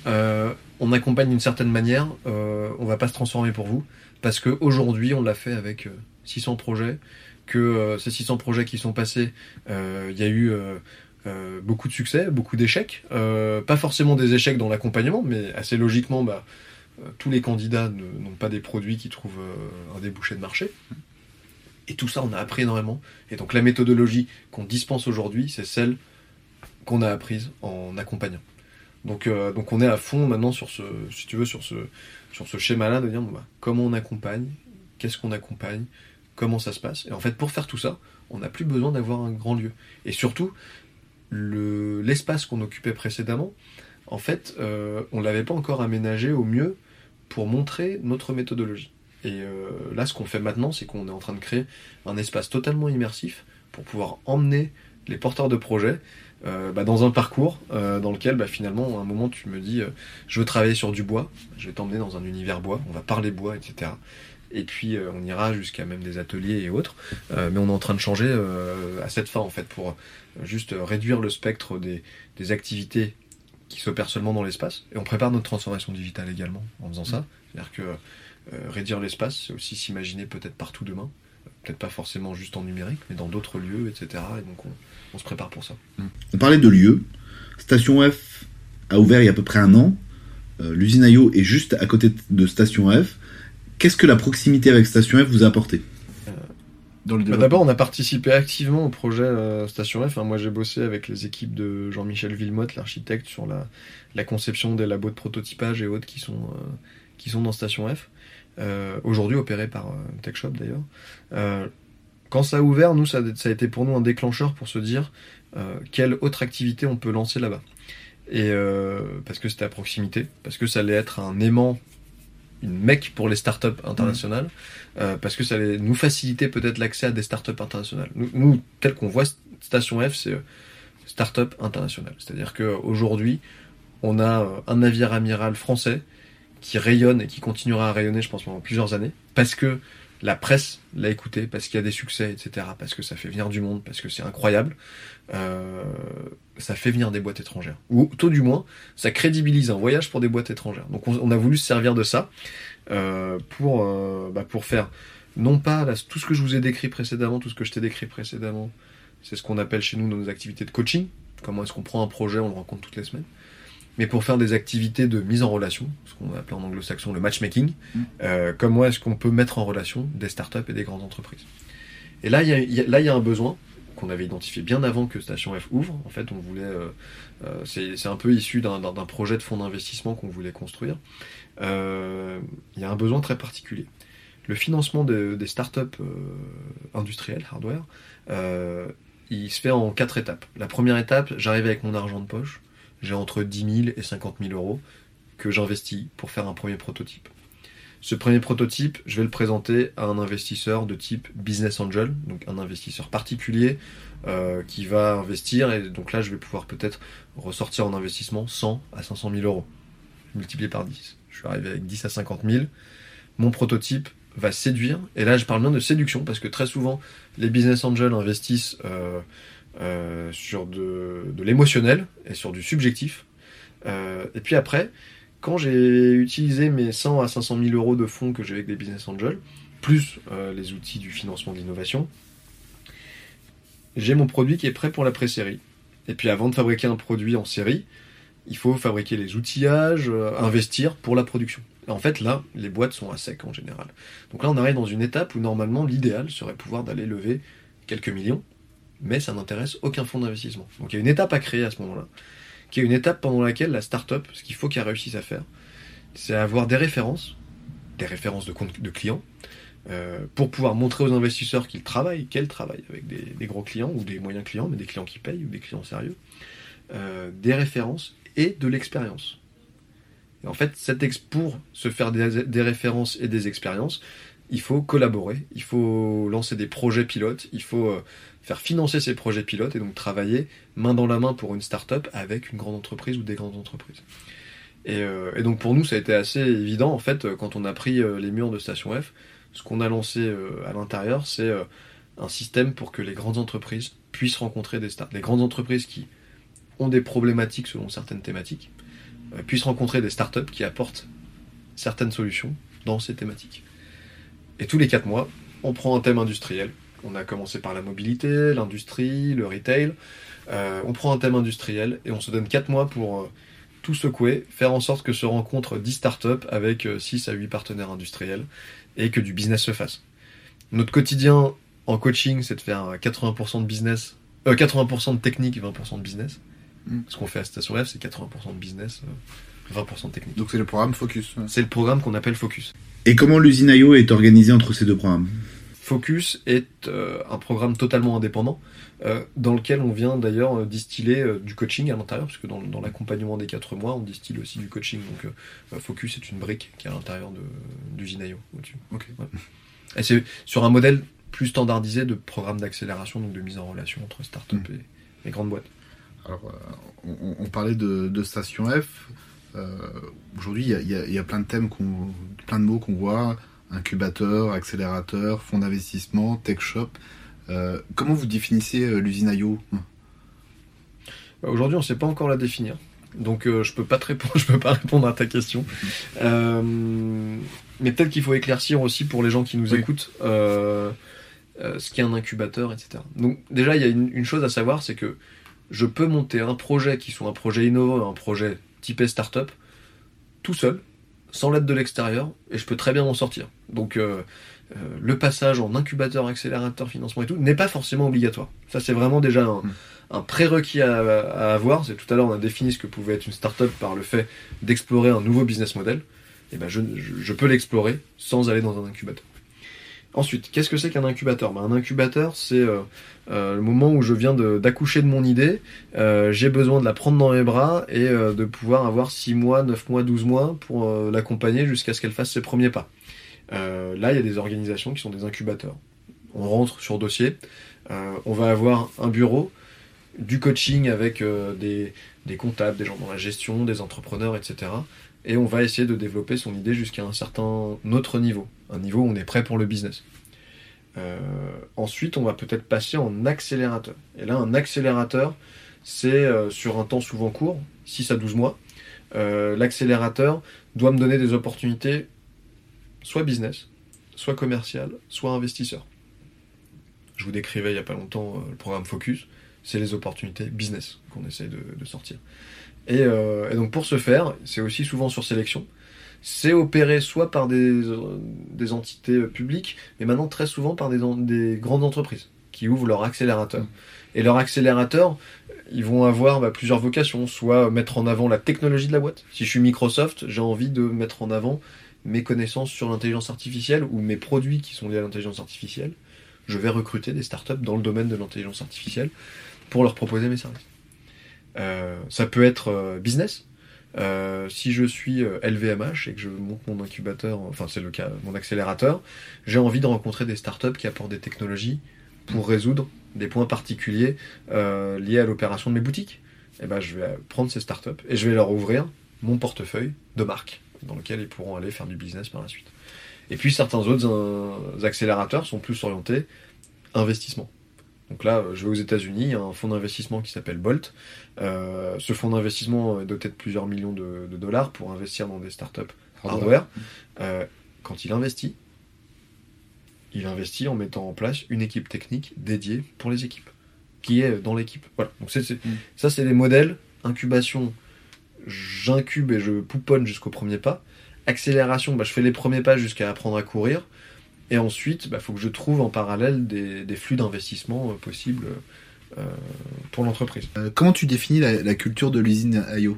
euh, on accompagne d'une certaine manière. Euh, on va pas se transformer pour vous parce qu'aujourd'hui, on l'a fait avec 600 projets. Que ces 600 projets qui sont passés, il y a eu euh, beaucoup de succès, beaucoup d'échecs. Euh, pas forcément des échecs dans l'accompagnement, mais assez logiquement, bah, euh, tous les candidats n'ont pas des produits qui trouvent un débouché de marché. Et tout ça, on a appris énormément. Et donc la méthodologie qu'on dispense aujourd'hui, c'est celle qu'on a apprise en accompagnant. Donc, donc on est à fond maintenant sur ce, si tu veux, sur ce, sur ce schéma-là de dire bah, comment on accompagne, qu'est-ce qu'on accompagne, comment ça se passe. Et en fait, pour faire tout ça, on n'a plus besoin d'avoir un grand lieu. Et surtout, l'espace qu'on occupait précédemment, en fait, euh, on ne l'avait pas encore aménagé au mieux pour montrer notre méthodologie. Et euh, là, ce qu'on fait maintenant, c'est qu'on est en train de créer un espace totalement immersif pour pouvoir emmener les porteurs de projets euh, bah, dans un parcours dans lequel bah, finalement, à un moment, tu me dis, je veux travailler sur du bois, je vais t'emmener dans un univers bois, on va parler bois, etc et puis euh, on ira jusqu'à même des ateliers et autres. Euh, mais on est en train de changer euh, à cette fin en fait pour juste réduire le spectre des activités qui s'opèrent seulement dans l'espace. Et on prépare notre transformation digitale également en faisant ça. C'est-à-dire que réduire l'espace, c'est aussi s'imaginer peut-être partout demain. Peut-être pas forcément juste en numérique, mais dans d'autres lieux, etc. Et donc on, on, se prépare pour ça. On parlait de lieux. Station F a ouvert il y a à peu près un an. L'usine IO est juste à côté de Station F. Qu'est-ce que la proximité avec Station F vous a apporté? Bah, D'abord, on a participé activement au projet euh, Station F. moi, j'ai bossé avec les équipes de Jean-Michel Villemotte, l'architecte, sur la, conception des labos de prototypage et autres qui sont, euh, qui sont dans Station F. Euh, aujourd'hui opéré par TechShop d'ailleurs. quand ça a ouvert, nous, ça, ça, a été pour nous un déclencheur pour se dire quelle autre activité on peut lancer là-bas. Et parce que c'était à proximité, parce que ça allait être un aimant une mec pour les startups internationales, mm. euh, parce que ça allait nous faciliter peut-être l'accès à des startups internationales. Nous, tel qu'on voit Station F, c'est euh, startup international. C'est-à-dire qu'aujourd'hui, on a euh, un navire amiral français qui rayonne et qui continuera à rayonner, je pense, pendant plusieurs années, parce que la presse l'a écouté, parce qu'il y a des succès, etc., parce que ça fait venir du monde, parce que c'est incroyable, euh, ça fait venir des boîtes étrangères. Ou tout du moins, ça crédibilise un voyage pour des boîtes étrangères. Donc on, a voulu se servir de ça euh, pour, euh, bah, pour faire, non pas tout ce que je vous ai décrit précédemment, tout ce que je t'ai décrit précédemment, c'est ce qu'on appelle chez nous nos activités de coaching. Comment est-ce qu'on prend un projet, on le rencontre toutes les semaines mais pour faire des activités de mise en relation, ce qu'on appelle en anglo-saxon le matchmaking, mm. euh, comment est-ce qu'on peut mettre en relation des startups et des grandes entreprises. Et là, il y a, y un besoin qu'on avait identifié bien avant que Station F ouvre. En fait, on voulait, euh, euh, c'est un peu issu d'un projet de fonds d'investissement qu'on voulait construire. il y a un besoin très particulier. Le financement des startups industrielles, hardware, il se fait en quatre étapes. La première étape, j'arrive avec mon argent de poche, j'ai entre 10 000 et 50 000 euros que j'investis pour faire un premier prototype. Ce premier prototype, je vais le présenter à un investisseur de type business angel, donc un investisseur particulier euh, qui va investir, et donc là je vais pouvoir peut-être ressortir en investissement 100 à 500 000 euros, multiplié par 10. Je suis arrivé avec 10 à 50 000. Mon prototype va séduire, et là je parle bien de séduction, parce que très souvent les business angels investissent euh, euh, sur de, de l'émotionnel et sur du subjectif. Euh, et puis après, quand j'ai utilisé mes 100 à 500 000 euros de fonds que j'ai avec des business angels, plus les outils du financement d'innovation. J'ai mon produit qui est prêt pour la pré-série. Et puis avant de fabriquer un produit en série, il faut fabriquer les outillages, investir pour la production. En fait, là, les boîtes sont à sec en général. Donc là, on arrive dans une étape où normalement, l'idéal serait pouvoir d'aller lever quelques millions, mais ça n'intéresse aucun fonds d'investissement. Donc il y a une étape à créer à ce moment-là, qui est une étape pendant laquelle la start-up, ce qu'il faut qu'elle réussisse à faire, c'est avoir des références, des références de de clients, euh, pour pouvoir montrer aux investisseurs qu'ils travaillent, qu'elles travaillent avec des, gros clients ou des moyens clients, mais des clients qui payent ou des clients sérieux, euh, des références et de l'expérience en fait, pour se faire des, références et des expériences, il faut collaborer, il faut lancer des projets pilotes, il faut euh, faire financer ces projets pilotes et donc travailler main dans la main pour une start-up avec une grande entreprise ou des grandes entreprises. Et, euh, donc pour nous, ça a été assez évident en fait quand on a pris euh, les murs de Station F. Ce qu'on a lancé à l'intérieur, c'est un système pour que les grandes entreprises puissent rencontrer des stars. Les grandes entreprises qui ont des problématiques selon certaines thématiques euh, puissent rencontrer des startups qui apportent certaines solutions dans ces thématiques. Et tous les quatre mois, on prend un thème industriel. On a commencé par la mobilité, l'industrie, le retail. Euh, on prend un thème industriel et on se donne quatre mois pour euh, tout secouer, faire en sorte que se rencontrent 10 startups avec 6 à 8 partenaires industriels et que du business se fasse. Notre quotidien en coaching, c'est de faire 80% de business, 80% de technique, 20% de business. Mm. Ce qu'on fait à Station F, c'est 80% de business, 20% euh, de technique. Donc c'est le programme Focus. C'est le programme qu'on appelle Focus. Et comment l'usine IO est organisée entre ces deux programmes? Focus est euh, un programme totalement indépendant euh, dans lequel on vient d'ailleurs distiller du coaching à l'intérieur, parce que dans, l'accompagnement des 4 mois, on distille aussi du coaching. Donc Focus est une brique qui est à l'intérieur d'usine IO au-dessus. Et c'est sur un modèle plus standardisé de programme d'accélération, donc de mise en relation entre start-up mm. et, et grandes boîtes. Alors, euh, on, parlait de, Station F. Euh, aujourd'hui, il y, a plein de thèmes, plein de mots qu'on voit incubateur, accélérateur, fonds d'investissement, tech shop. Euh, comment vous définissez l'usine IO bah, Aujourd'hui, on ne sait pas encore la définir. Donc je peux pas te répondre, je peux pas répondre à ta question. mais peut-être qu'il faut éclaircir aussi pour les gens qui nous écoutent ce qu'est un incubateur, etc. Donc déjà il y a une chose à savoir, c'est que je peux monter un projet qui soit un projet innovant, un projet typé startup, tout seul, sans l'aide de l'extérieur, et je peux très bien m'en sortir. Donc euh, euh, le passage en incubateur, accélérateur, financement et tout n'est pas forcément obligatoire. Ça c'est vraiment déjà un, hmm. prérequis à, avoir. C'est tout à l'heure on a défini ce que pouvait être une startup par le fait d'explorer un nouveau business model. Et ben je peux l'explorer sans aller dans un incubateur. Ensuite, qu'est-ce que c'est qu'un incubateur? Ben, Un incubateur, c'est euh, euh, le moment où je viens d'accoucher de, mon idée, euh, j'ai besoin de la prendre dans mes bras et de pouvoir avoir 6 mois, 9 mois, 12 mois pour l'accompagner jusqu'à ce qu'elle fasse ses premiers pas. là, il y a des organisations qui sont des incubateurs. On rentre sur dossier, on va avoir un bureau, du coaching avec des, des comptables, des gens dans la gestion, des entrepreneurs, etc et on va essayer de développer son idée jusqu'à un certain autre niveau, un niveau où on est prêt pour le business. Euh, ensuite, on va peut-être passer en accélérateur. Et là, un accélérateur, c'est euh, sur un temps souvent court, 6 à 12 mois. Euh, l'accélérateur doit me donner des opportunités, soit business, soit commercial, soit investisseur. Je vous décrivais il n'y a pas longtemps le programme Focus, c'est les opportunités business qu'on essaie de sortir. Et, donc pour ce faire, c'est aussi souvent sur sélection. C'est opéré soit par des, des, entités publiques, mais maintenant très souvent par des, des grandes entreprises qui ouvrent leur accélérateur. Et leur accélérateur, ils vont avoir bah, plusieurs vocations, soit mettre en avant la technologie de la boîte. Si je suis Microsoft, j'ai envie de mettre en avant mes connaissances sur l'intelligence artificielle ou mes produits qui sont liés à l'intelligence artificielle. Je vais recruter des startups dans le domaine de l'intelligence artificielle pour leur proposer mes services. Euh, ça peut être euh, business. Euh, si je suis LVMH et que je monte mon incubateur, enfin c'est le cas, mon accélérateur, j'ai envie de rencontrer des startups qui apportent des technologies pour résoudre des points particuliers liés à l'opération de mes boutiques. Et eh ben, je vais prendre ces startups et je vais leur ouvrir mon portefeuille de marques dans lequel ils pourront aller faire du business par la suite. Et puis certains autres accélérateurs sont plus orientés investissement. Donc là, je vais aux États-Unis, il y a un fonds d'investissement qui s'appelle Bolt. Euh, ce fonds d'investissement est doté de plusieurs millions de, dollars pour investir dans des startups hardware. Euh, quand il investit, il investit en mettant en place une équipe technique dédiée pour les équipes, qui est dans l'équipe. Voilà. Donc Mm. ça, c'est les modèles. Incubation, j'incube et je pouponne jusqu'au premier pas. Accélération, bah, je fais les premiers pas jusqu'à apprendre à courir. Et ensuite, il faut que je trouve en parallèle des, des flux d'investissement euh, possibles euh, pour l'entreprise. Euh, comment tu définis la, la culture de l'usine IO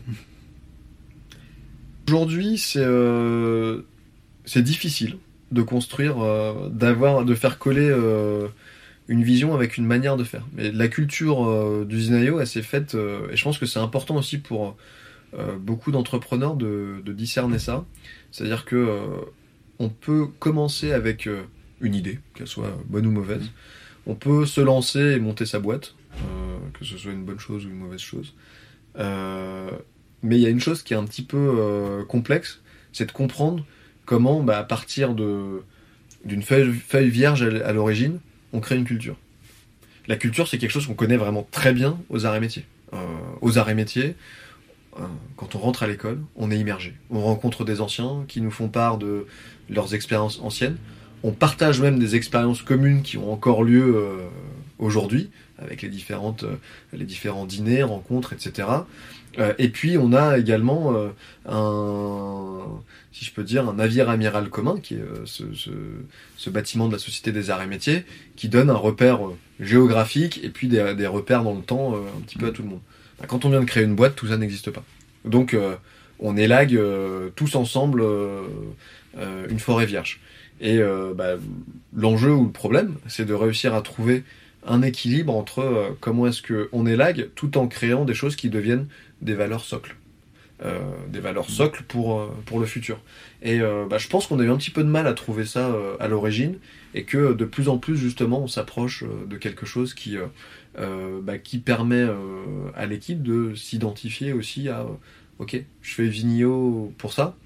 Aujourd'hui, c'est euh, difficile de construire, d'avoir, de faire coller une vision avec une manière de faire. Mais la culture d'usine IO, elle s'est faite, et je pense que c'est important aussi pour beaucoup d'entrepreneurs de, de discerner ça. C'est-à-dire que on peut commencer avec euh, une idée, qu'elle soit bonne ou mauvaise. On peut se lancer et monter sa boîte, euh, que ce soit une bonne chose ou une mauvaise chose. Euh, mais il y a une chose qui est un petit peu complexe, c'est de comprendre comment, bah, à partir de d'une feuille, feuille vierge à l'origine, on crée une culture. La culture, c'est quelque chose qu'on connaît vraiment très bien aux arts et métiers. Aux arts et métiers, quand on rentre à l'école, on est immergé. On rencontre des anciens qui nous font part de leurs expériences anciennes. On partage même des expériences communes qui ont encore lieu euh, aujourd'hui, avec les différentes, euh, les différents dîners, rencontres, etc. Euh, et puis on a également un, si je peux dire, un navire amiral commun, qui est ce, ce, ce bâtiment de la Société des Arts et Métiers, qui donne un repère géographique et puis des, des repères dans le temps un petit peu à tout le monde. Bah, Quand on vient de créer une boîte, tout ça n'existe pas. Donc euh, on élague euh, tous ensemble euh, une forêt vierge. Et bah, l'enjeu ou le problème, c'est de réussir à trouver un équilibre entre comment est-ce qu'on élague tout en créant des choses qui deviennent des valeurs socles. Des valeurs socles pour, le futur. Et bah, je pense qu'on a eu un petit peu de mal à trouver ça à l'origine et que de plus en plus justement on s'approche de quelque chose qui, bah, qui permet euh, à l'équipe de s'identifier aussi à euh, ok, je fais Vignio pour ça.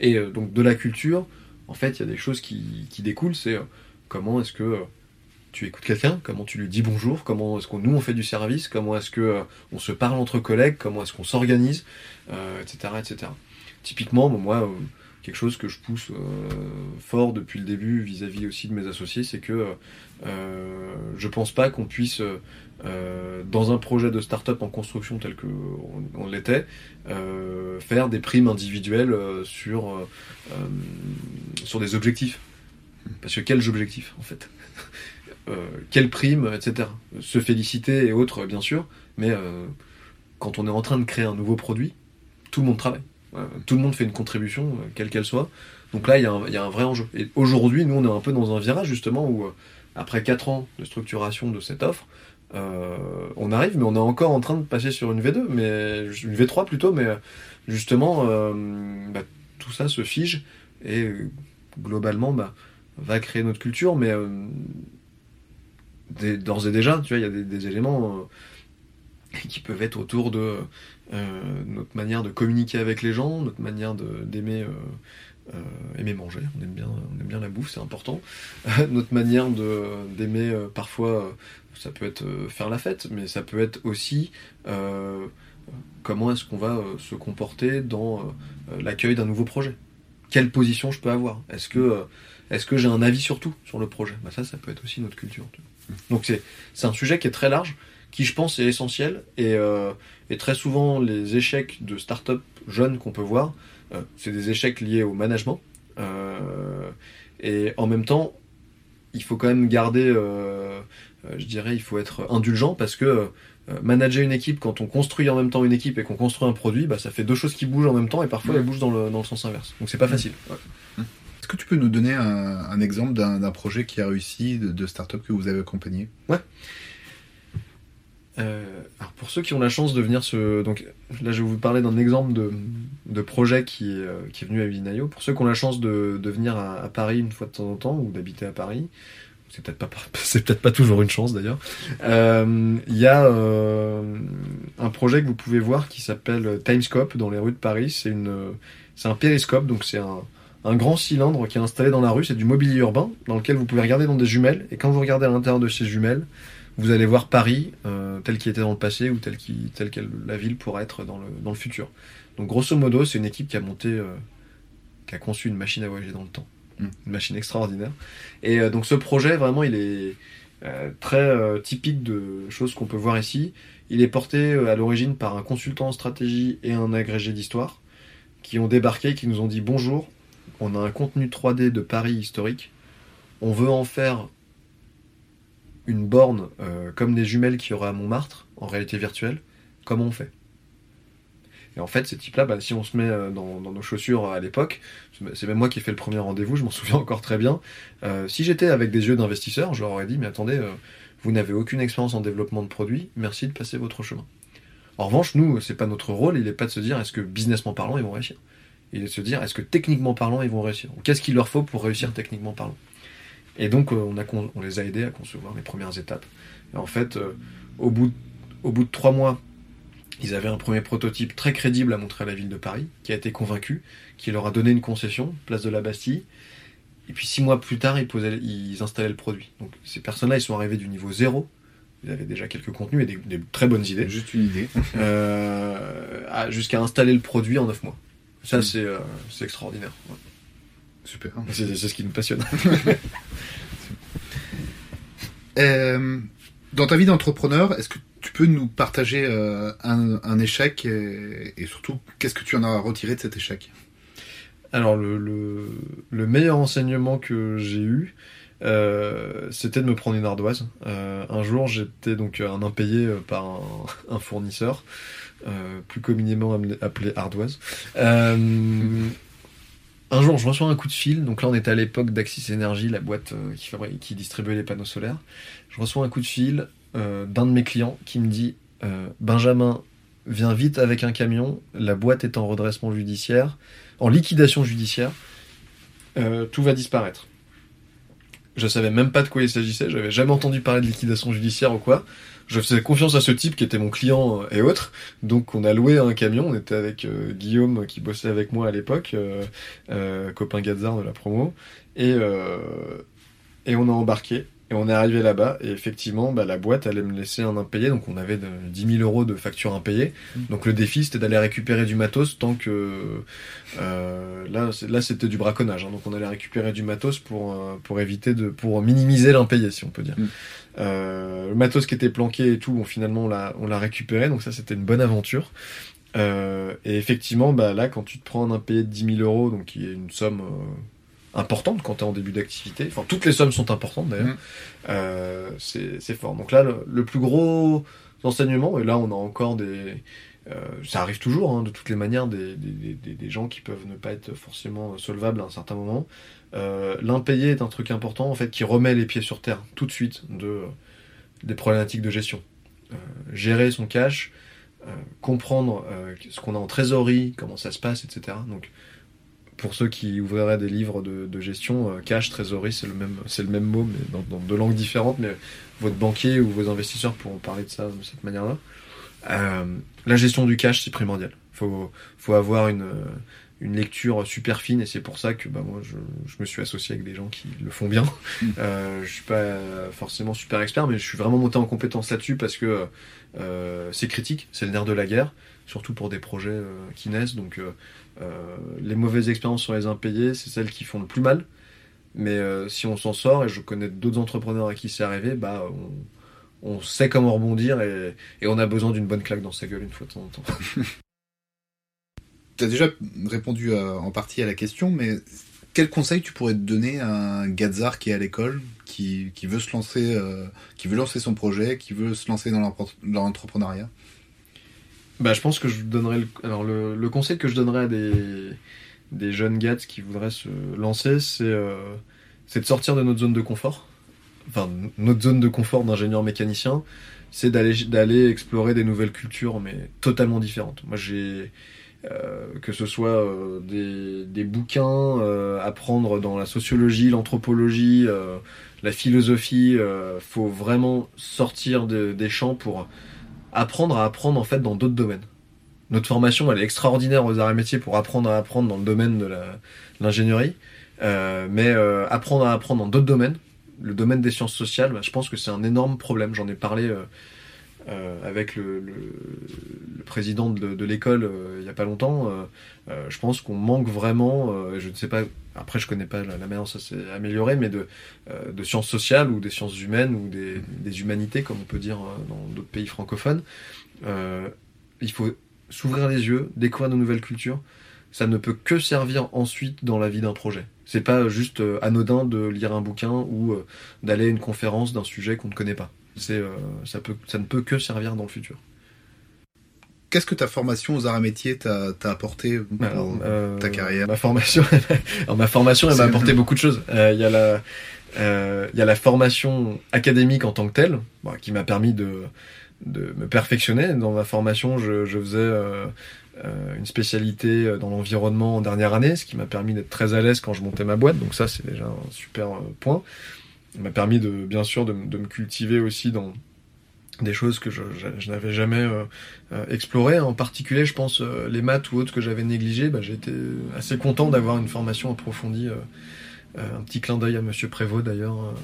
Et euh, donc de la culture, en fait, il y a des choses qui, qui découlent, c'est euh, comment est-ce que euh, tu écoutes quelqu'un, comment tu lui dis bonjour, comment est-ce qu'on nous on fait du service, comment est-ce que euh, on se parle entre collègues, comment est-ce qu'on s'organise, euh, etc., etc. Typiquement, moi, euh, quelque chose que je pousse euh, fort depuis le début vis-à-vis aussi de mes associés, c'est que euh, je pense pas qu'on puisse, euh, dans un projet de start-up en construction tel que on, l'était, euh, faire des primes individuelles euh, sur sur des objectifs. Parce que quels objectifs en fait? Quelles primes, etc. Se féliciter et autres, bien sûr, mais quand on est en train de créer un nouveau produit, tout le monde travaille. Tout le monde fait une contribution, quelle qu'elle soit. Donc là, il y, a un- il y a un vrai enjeu. Et aujourd'hui, nous, on est un peu dans un virage, justement, où, après 4 ans de structuration de cette offre, euh, on arrive, mais on est encore en train de passer sur une V2, mais une V3 plutôt, mais justement, euh, bah, tout ça se fige et globalement, bah, va créer notre culture, mais euh, d'ores et déjà, tu vois, il y a des, éléments qui peuvent être autour de notre manière de communiquer avec les gens, notre manière d'aimer aimer manger, on aime bien, la bouffe, c'est important. notre manière d'aimer parfois, ça peut être euh, faire la fête, mais ça peut être aussi euh, comment est-ce qu'on va euh, se comporter dans l'accueil d'un nouveau projet. Quelle position je peux avoir? Est-ce que est-ce que j'ai un avis sur tout sur le projet? Bah Ça, ça peut être aussi notre culture. Donc c'est un sujet qui est très large, qui je pense est essentiel, et, et très souvent les échecs de start-up jeunes qu'on peut voir, c'est des échecs liés au management. Et en même temps, il faut quand même garder, je dirais, il faut être indulgent parce que euh, manager une équipe quand on construit en même temps une équipe et qu'on construit un produit, bah, ça fait deux choses qui bougent en même temps et parfois Ouais. elles bougent dans le, dans le sens inverse. Donc c'est pas facile. Ouais. Est-ce que tu peux nous donner un, un exemple d'un projet qui a réussi, de, de start-up que vous avez accompagné? Euh, alors pour ceux qui ont la chance de venir se... Donc là je vais vous parler d'un exemple de, de projet qui est, euh, qui est venu à Vinayo. Pour ceux qui ont la chance de, de venir à, à Paris une fois de temps en temps ou d'habiter à Paris, c'est peut-être pas c'est peut-être pas toujours une chance d'ailleurs. Euh, Il y a euh, un projet que vous pouvez voir qui s'appelle Timescope dans les rues de Paris. C'est une c'est un périscope donc c'est un grand cylindre qui est installé dans la rue, c'est du mobilier urbain dans lequel vous pouvez regarder dans des jumelles et quand vous regardez à l'intérieur de ces jumelles, vous allez voir Paris euh, tel qu'il était dans le passé ou tel qu'il qu'elle la ville pourrait être dans le dans le futur. Donc grosso modo, c'est une équipe qui a monté euh, qui a conçu une machine à voyager dans le temps. Une machine extraordinaire. Et donc ce projet, vraiment, il est très typique de choses qu'on peut voir ici. Il est porté à l'origine par un consultant en stratégie et un agrégé d'histoire qui ont débarqué, qui nous ont dit bonjour, on a un contenu 3D de Paris historique, on veut en faire une borne euh, comme des jumelles qu'il y aura à Montmartre, en réalité virtuelle, comment on fait? Et en fait, ces types-là, bah, si on se met euh, dans, nos chaussures à l'époque, c'est même moi qui ai fait le premier rendez-vous, je m'en souviens encore très bien. Euh, si j'étais avec des yeux d'investisseur, je leur aurais dit, mais attendez, vous n'avez aucune expérience en développement de produits, merci de passer votre chemin. En revanche, nous, c'est pas notre rôle, il n'est pas de se dire, est-ce que businessment parlant, ils vont réussir? Il est de se dire, est-ce que techniquement parlant, ils vont réussir? Qu'est-ce qu'il leur faut pour réussir techniquement parlant? Et donc, euh, on, les a aidés à concevoir les premières étapes. Et en fait, euh, au bout de trois mois, ils avaient un premier prototype très crédible à montrer à la ville de Paris, qui a été convaincu, qui leur a donné une concession, place de la Bastille. Et puis six mois plus tard, ils, posaient, ils installaient le produit. Donc ces personnes-là, ils sont arrivés du niveau zéro. Ils avaient déjà quelques contenus et des, très bonnes idées. Juste une idée. euh, Jusqu'à installer le produit en neuf mois. Ça, mm. euh, c'est extraordinaire. Super. C'est ce qui nous passionne. Euh, dans ta vie d'entrepreneur, est-ce que tu peux nous partager euh, un, échec et, surtout, qu'est-ce que tu en as retiré de cet échec? Alors, le, meilleur enseignement que j'ai eu, euh, c'était de me prendre une ardoise. un jour, j'étais donc un impayé par un, fournisseur, plus communément appelé ardoise un jour, je reçois un coup de fil. Donc là, on était à l'époque d'Axis Energy, la boîte euh, qui, distribuait les panneaux solaires. Je reçois un coup de fil euh, d'un de mes clients qui me dit euh, Benjamin, viens vite avec un camion. La boîte est en redressement judiciaire, en liquidation judiciaire. tout va disparaître. Je savais même pas de quoi il s'agissait. J'avais jamais entendu parler de liquidation judiciaire ou quoi je faisais confiance à ce type qui était mon client euh, et autres. Donc on a loué un camion, on était avec euh, Guillaume qui bossait avec moi à l'époque, euh, copain Gazard de la promo, et, et on a embarqué. Et on est arrivé là-bas, et effectivement, bah, la boîte allait me laisser un impayé, donc on avait de, 10 000 euros de facture impayée. Mmh. Donc le défi, c'était d'aller récupérer du matos tant que... là, là c'était du braconnage, hein. donc on allait récupérer du matos pour, pour éviter de... pour minimiser l'impayé, si on peut dire. Mmh. Euh, le matos qui était planqué et tout, bon, finalement on l'a, on l'a récupéré, donc ça c'était une bonne aventure. Euh, et effectivement, bah, là, quand tu te prends un impayé de 10 000 euros, donc qui est une somme euh, importante quand tu es en début d'activité, enfin toutes les sommes sont importantes d'ailleurs, mm. euh, c'est, c'est fort. Donc là, le, plus gros enseignement, et là on a encore des... Ça arrive toujours, hein, de toutes les manières, des, des, des, des, gens qui peuvent ne pas être forcément solvables à un certain moment. Euh, l'impayé est un truc important en fait qui remet les pieds sur terre tout de suite de, des problématiques de gestion. Euh, gérer son cash, euh, comprendre ce qu'on a en trésorerie, comment ça se passe, etc. Donc pour ceux qui ouvriraient des livres de, gestion, cash, trésorerie, c'est le même, c'est le même mot, mais dans, deux langues différentes. Mais votre banquier ou vos investisseurs pourront parler de ça de cette manière-là. la gestion du cash, c'est primordial. Faut, faut avoir une, une lecture super fine et c'est pour ça que bah, moi je, je, me suis associé avec des gens qui le font bien. Mm. Euh, je suis pas forcément super expert mais je suis vraiment monté en compétence là-dessus parce que euh, c'est critique, c'est le nerf de la guerre, surtout pour des projets euh, qui naissent. Donc euh, euh, les mauvaises expériences sur les impayés, c'est celles qui font le plus mal. Mais si on s'en sort, et je connais d'autres entrepreneurs à qui c'est arrivé, bah on, on, sait comment rebondir et, et on a besoin d'une bonne claque dans sa gueule une fois de temps en temps. tu as déjà répondu euh, en partie à la question, mais quel conseil tu pourrais donner à un Gazar qui est à l'école, qui, qui, veut se lancer, euh, qui veut lancer son projet, qui veut se lancer dans l'entrepreneuriat? Bah, je pense que je donnerais le, alors le, conseil que je donnerais à des, des jeunes gars qui voudraient se lancer, c'est euh, de sortir de notre zone de confort. Enfin, notre zone de confort d'ingénieur mécanicien, c'est d'aller d'aller explorer des nouvelles cultures, mais totalement différentes. Moi, j'ai euh, que ce soit euh, des, bouquins, euh, apprendre dans la sociologie, l'anthropologie, la philosophie, faut vraiment sortir de, des champs pour apprendre à apprendre en fait dans d'autres domaines. Notre formation, elle est extraordinaire aux arts et métiers pour apprendre à apprendre dans le domaine de l'ingénierie, mais apprendre à apprendre dans d'autres domaines, le domaine des sciences sociales, bah, je pense que c'est un énorme problème. J'en ai parlé euh, avec le, président de, l'école euh, il n'y a pas longtemps, euh, je pense qu'on manque vraiment, je ne sais pas après je connais pas la, manière dont ça s'est amélioré, mais de, de sciences sociales ou des sciences humaines ou des, des humanités, comme on peut dire dans d'autres pays francophones. il faut s'ouvrir les yeux, découvrir de nouvelles cultures. Ça ne peut que servir ensuite dans la vie d'un projet. C'est pas juste anodin de lire un bouquin ou d'aller à une conférence d'un sujet qu'on ne connaît pas. C'est, ça, peut, ça ne peut que servir dans le futur. Qu'est-ce que ta formation aux arts et métiers t'a, apporté pour euh, ta carrière? Ma formation, ma formation, elle m'a apporté beaucoup de choses. Euh, il y a la, euh, il y a la formation académique en tant que telle, qui m'a permis de, de me perfectionner. Dans ma formation, je, je faisais une spécialité dans l'environnement en dernière année, ce qui m'a permis d'être très à l'aise quand je montais ma boîte. Donc ça, c'est déjà un super point. M'a permis de, bien sûr, de, de me cultiver aussi dans des choses que je, n'avais jamais euh, euh, explorées. En particulier, je pense, euh, les maths ou autres que j'avais négligées, bah, été assez content d'avoir une formation approfondie. un petit clin d'œil à Monsieur Prévost d'ailleurs,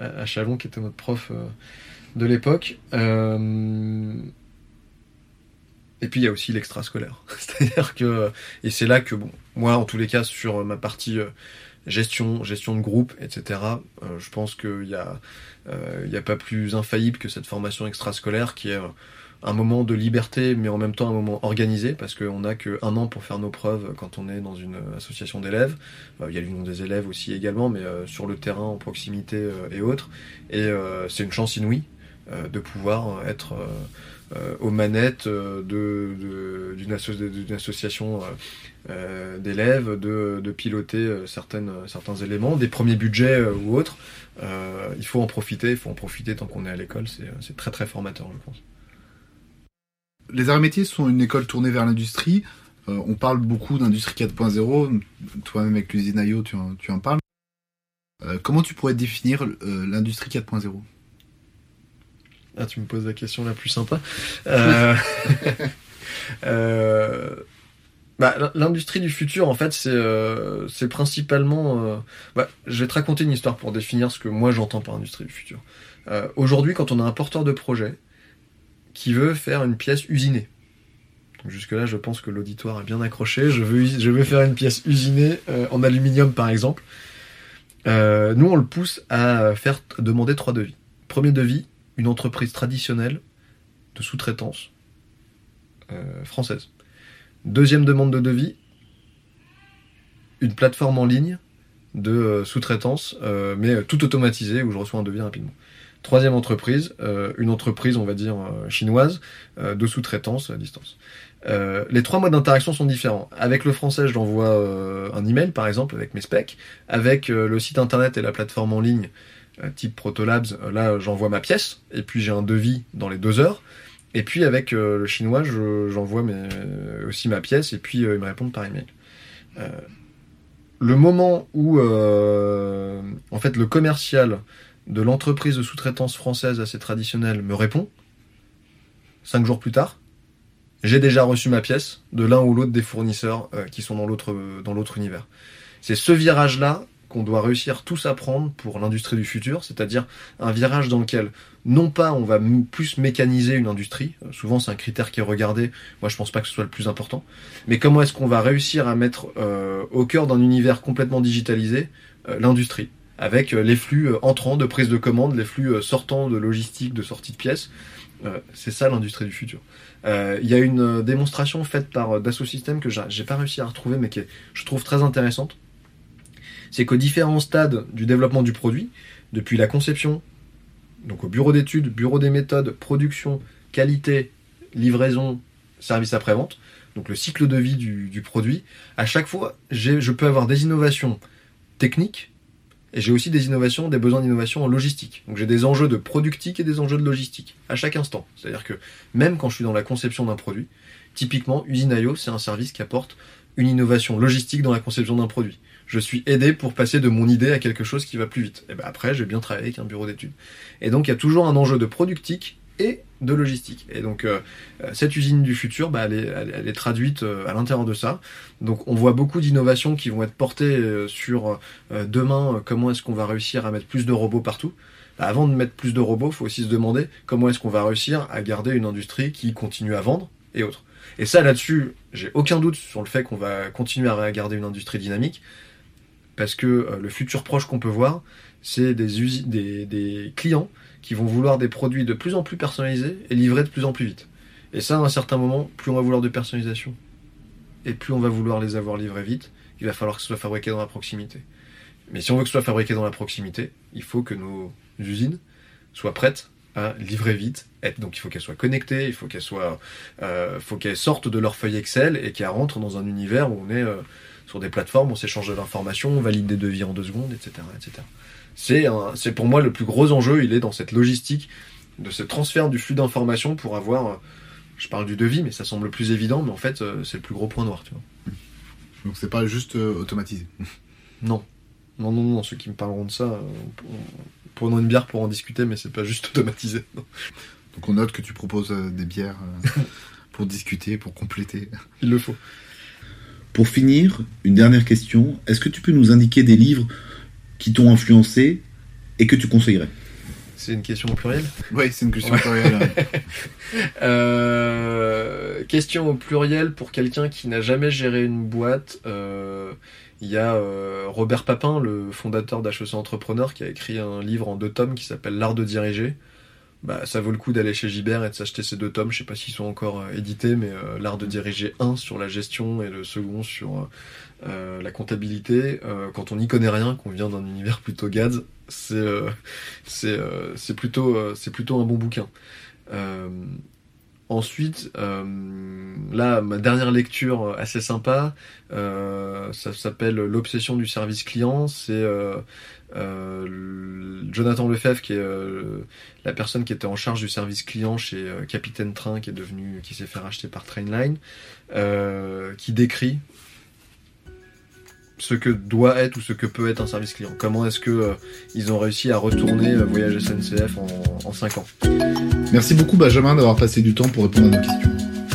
à, Chalon, qui était notre prof de l'époque. Et puis il y a aussi l'extrascolaire. C'est-à-dire que, et c'est là que, bon, moi en tous les cas, sur ma partie gestion, gestion de groupe, etc., je pense qu'il y a il euh, n'y a pas plus infaillible que cette formation extrascolaire qui est euh, un moment de liberté, mais en même temps un moment organisé, parce qu'on n'a qu'un an pour faire nos preuves quand on est dans une association d'élèves. Euh, il y a l'union des élèves aussi également, mais sur le terrain, en proximité et autres. Et c'est une chance inouïe de pouvoir être aux manettes de, d'une, association d'élèves, de, piloter certains éléments, des premiers budgets ou autres. Euh, il faut en profiter, il faut en profiter tant qu'on est à l'école, c'est très très formateur, je pense. Les arts et métiers sont une école tournée vers l'industrie. Euh, on parle beaucoup d'industrie 4.0. Toi-même avec l'usine IO, tu, en parles. Euh, comment tu pourrais définir l'industrie 4.0 Ah, tu me poses la question la plus sympa. euh, bah, l'industrie du futur, en fait, c'est euh, principalement. Euh, bah, je vais te raconter une histoire pour définir ce que moi j'entends par industrie du futur. Euh, Aujourd'hui, quand on a un porteur de projet qui veut faire une pièce usinée, jusque-là, je pense que l'auditoire est bien accroché. Je veux, je veux faire une pièce usinée euh, en aluminium, par exemple. Euh, nous, on le pousse à faire demander trois devis. Premier devis, une entreprise traditionnelle de sous-traitance française Deuxième demande de devis, une plateforme en ligne de euh, sous-traitance, euh, mais euh, tout automatisé, où je reçois un devis rapidement. Troisième entreprise, une entreprise, on va dire, chinoise, de sous-traitance à distance. les trois modes d'interaction sont différents. Avec le français, je l'envoie un email, par exemple, avec mes specs. Avec le site internet et la plateforme en ligne, type Protolabs, là, j'envoie ma pièce, et puis j'ai un devis dans les deux heures. Et puis avec euh, le chinois, j'envoie aussi ma pièce et puis euh, ils me répondent par email. Euh, le moment où en fait le commercial de l'entreprise de sous-traitance française assez traditionnelle me répond, cinq jours plus tard, j'ai déjà reçu ma pièce de l'un ou l'autre des fournisseurs qui sont dans l'autre dans l'autre univers. C'est ce virage là qu'on doit réussir tous à prendre pour l'industrie du futur, c'est-à-dire un virage dans lequel non pas on va plus mécaniser une industrie, euh, souvent c'est un critère qui est regardé, moi je pense pas que ce soit le plus important, mais comment est-ce qu'on va réussir à mettre euh, au cœur d'un univers complètement digitalisé euh, l'industrie, avec les flux entrants de prise de commande, les flux sortants de logistique, de sortie de pièces, c'est ça l'industrie du futur. Il y a une démonstration faite par Dassault Systèmes que j'ai pas réussi à retrouver, mais qui est, je trouve très intéressante c'est qu'aux différents stades du développement du produit, depuis la conception, donc au bureau d'études, bureau des méthodes, production, qualité, livraison, service après-vente, donc le cycle de vie du, produit, à chaque fois, je peux avoir des innovations techniques et j'ai aussi des innovations, des besoins d'innovation en logistique. Donc j'ai des enjeux de productique et des enjeux de logistique à chaque instant. C'est-à-dire que même quand je suis dans la conception d'un produit, typiquement Usine.io, c'est un service qui apporte une innovation logistique dans la conception d'un produit je suis aidé pour passer de mon idée à quelque chose qui va plus vite. Et ben après, j'ai bien travaillé avec un bureau d'études. Et donc, il y a toujours un enjeu de productique et de logistique. Et donc, euh, euh, cette usine du futur, bah, elle, est, elle, est, traduite euh, à l'intérieur de ça. Donc, on voit beaucoup d'innovations qui vont être portées sur demain, comment est-ce qu'on va réussir à mettre plus de robots partout. Bah, avant de mettre plus de robots, il faut aussi se demander comment est-ce qu'on va réussir à garder une industrie qui continue à vendre et autres. Et ça, là-dessus, j'ai aucun doute sur le fait qu'on va continuer à garder une industrie dynamique Parce que euh, le futur proche qu'on peut voir, c'est des, clients qui vont vouloir des produits de plus en plus personnalisés et livrés de plus en plus vite. Et ça, à un certain moment, plus on va vouloir de personnalisation et plus on va vouloir les avoir livrés vite, il va falloir que ce soit fabriqué dans la proximité. Mais si on veut que ce soit fabriqué dans la proximité, il faut que nos usines soient prêtes à livrer vite. Donc il faut qu'elles soient connectées, il faut qu'elles soient, euh, faut qu'elles sortent de leur feuille Excel et qu'elles rentrent dans un univers où on est euh, sur des plateformes, on s'échange de l'information, on valide des devis en deux secondes, etc., etc. C'est un- c'est pour moi le plus gros enjeu. Il est dans cette logistique de ce transfert du flux d'informations pour avoir. euh, je parle du devis, mais ça semble le plus évident, mais en fait, euh, c'est le plus gros point noir, tu vois. Donc c'est pas juste euh, automatisé. Non. Non, non, non, ceux qui me parleront de ça, euh, on- on- prenons une bière pour en discuter, mais c'est pas juste automatisé. non. Donc on note que tu proposes euh, des bières pour discuter, pour compléter. Il le faut. Pour finir, une dernière question. Est-ce que tu peux nous indiquer des livres qui t'ont influencé et que tu conseillerais? C'est une question au pluriel? Oui, c'est une question Ouais. plurielle. Euh, question au pluriel pour quelqu'un qui n'a jamais géré une boîte. euh, Il y a euh, Robert Papin, le fondateur d'HEC Entrepreneur, qui a écrit un livre en deux tomes qui s'appelle L'art de diriger. Bah, ça vaut le coup d'aller chez Gibert et de s'acheter ces deux tomes. Je sais pas s'ils sont encore euh, édités, mais euh, L'art de diriger 1 sur la gestion et le second sur euh, la comptabilité. Euh, quand on n'y connaît rien, qu'on vient d'un univers plutôt GADS, c'est euh, c'est euh, c'est plutôt euh, c'est plutôt un bon bouquin. Ensuite, euh, là, ma dernière lecture assez sympa, euh, ça s'appelle L'obsession du service client. C'est euh, Jonathan Lefebvre qui est la personne qui était en charge du service client chez Capitaine Train, qui est devenu, qui s'est fait racheter par Trainline, qui décrit ce que doit être ou ce que peut être un service client. Comment est-ce que euh, ils ont réussi à retourner euh, Voyage SNCF en, en 5 ans? Merci beaucoup Benjamin d'avoir passé du temps pour répondre à nos questions.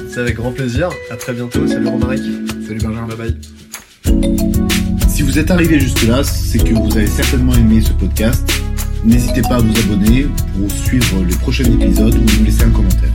C'est avec grand plaisir. À très bientôt. Salut Romaric. Salut Benjamin. Bye bye. Si vous êtes arrivé jusque-là, c'est que vous avez certainement aimé ce podcast. N'hésitez pas à vous abonner pour suivre les prochains épisodes ou nous laisser un commentaire.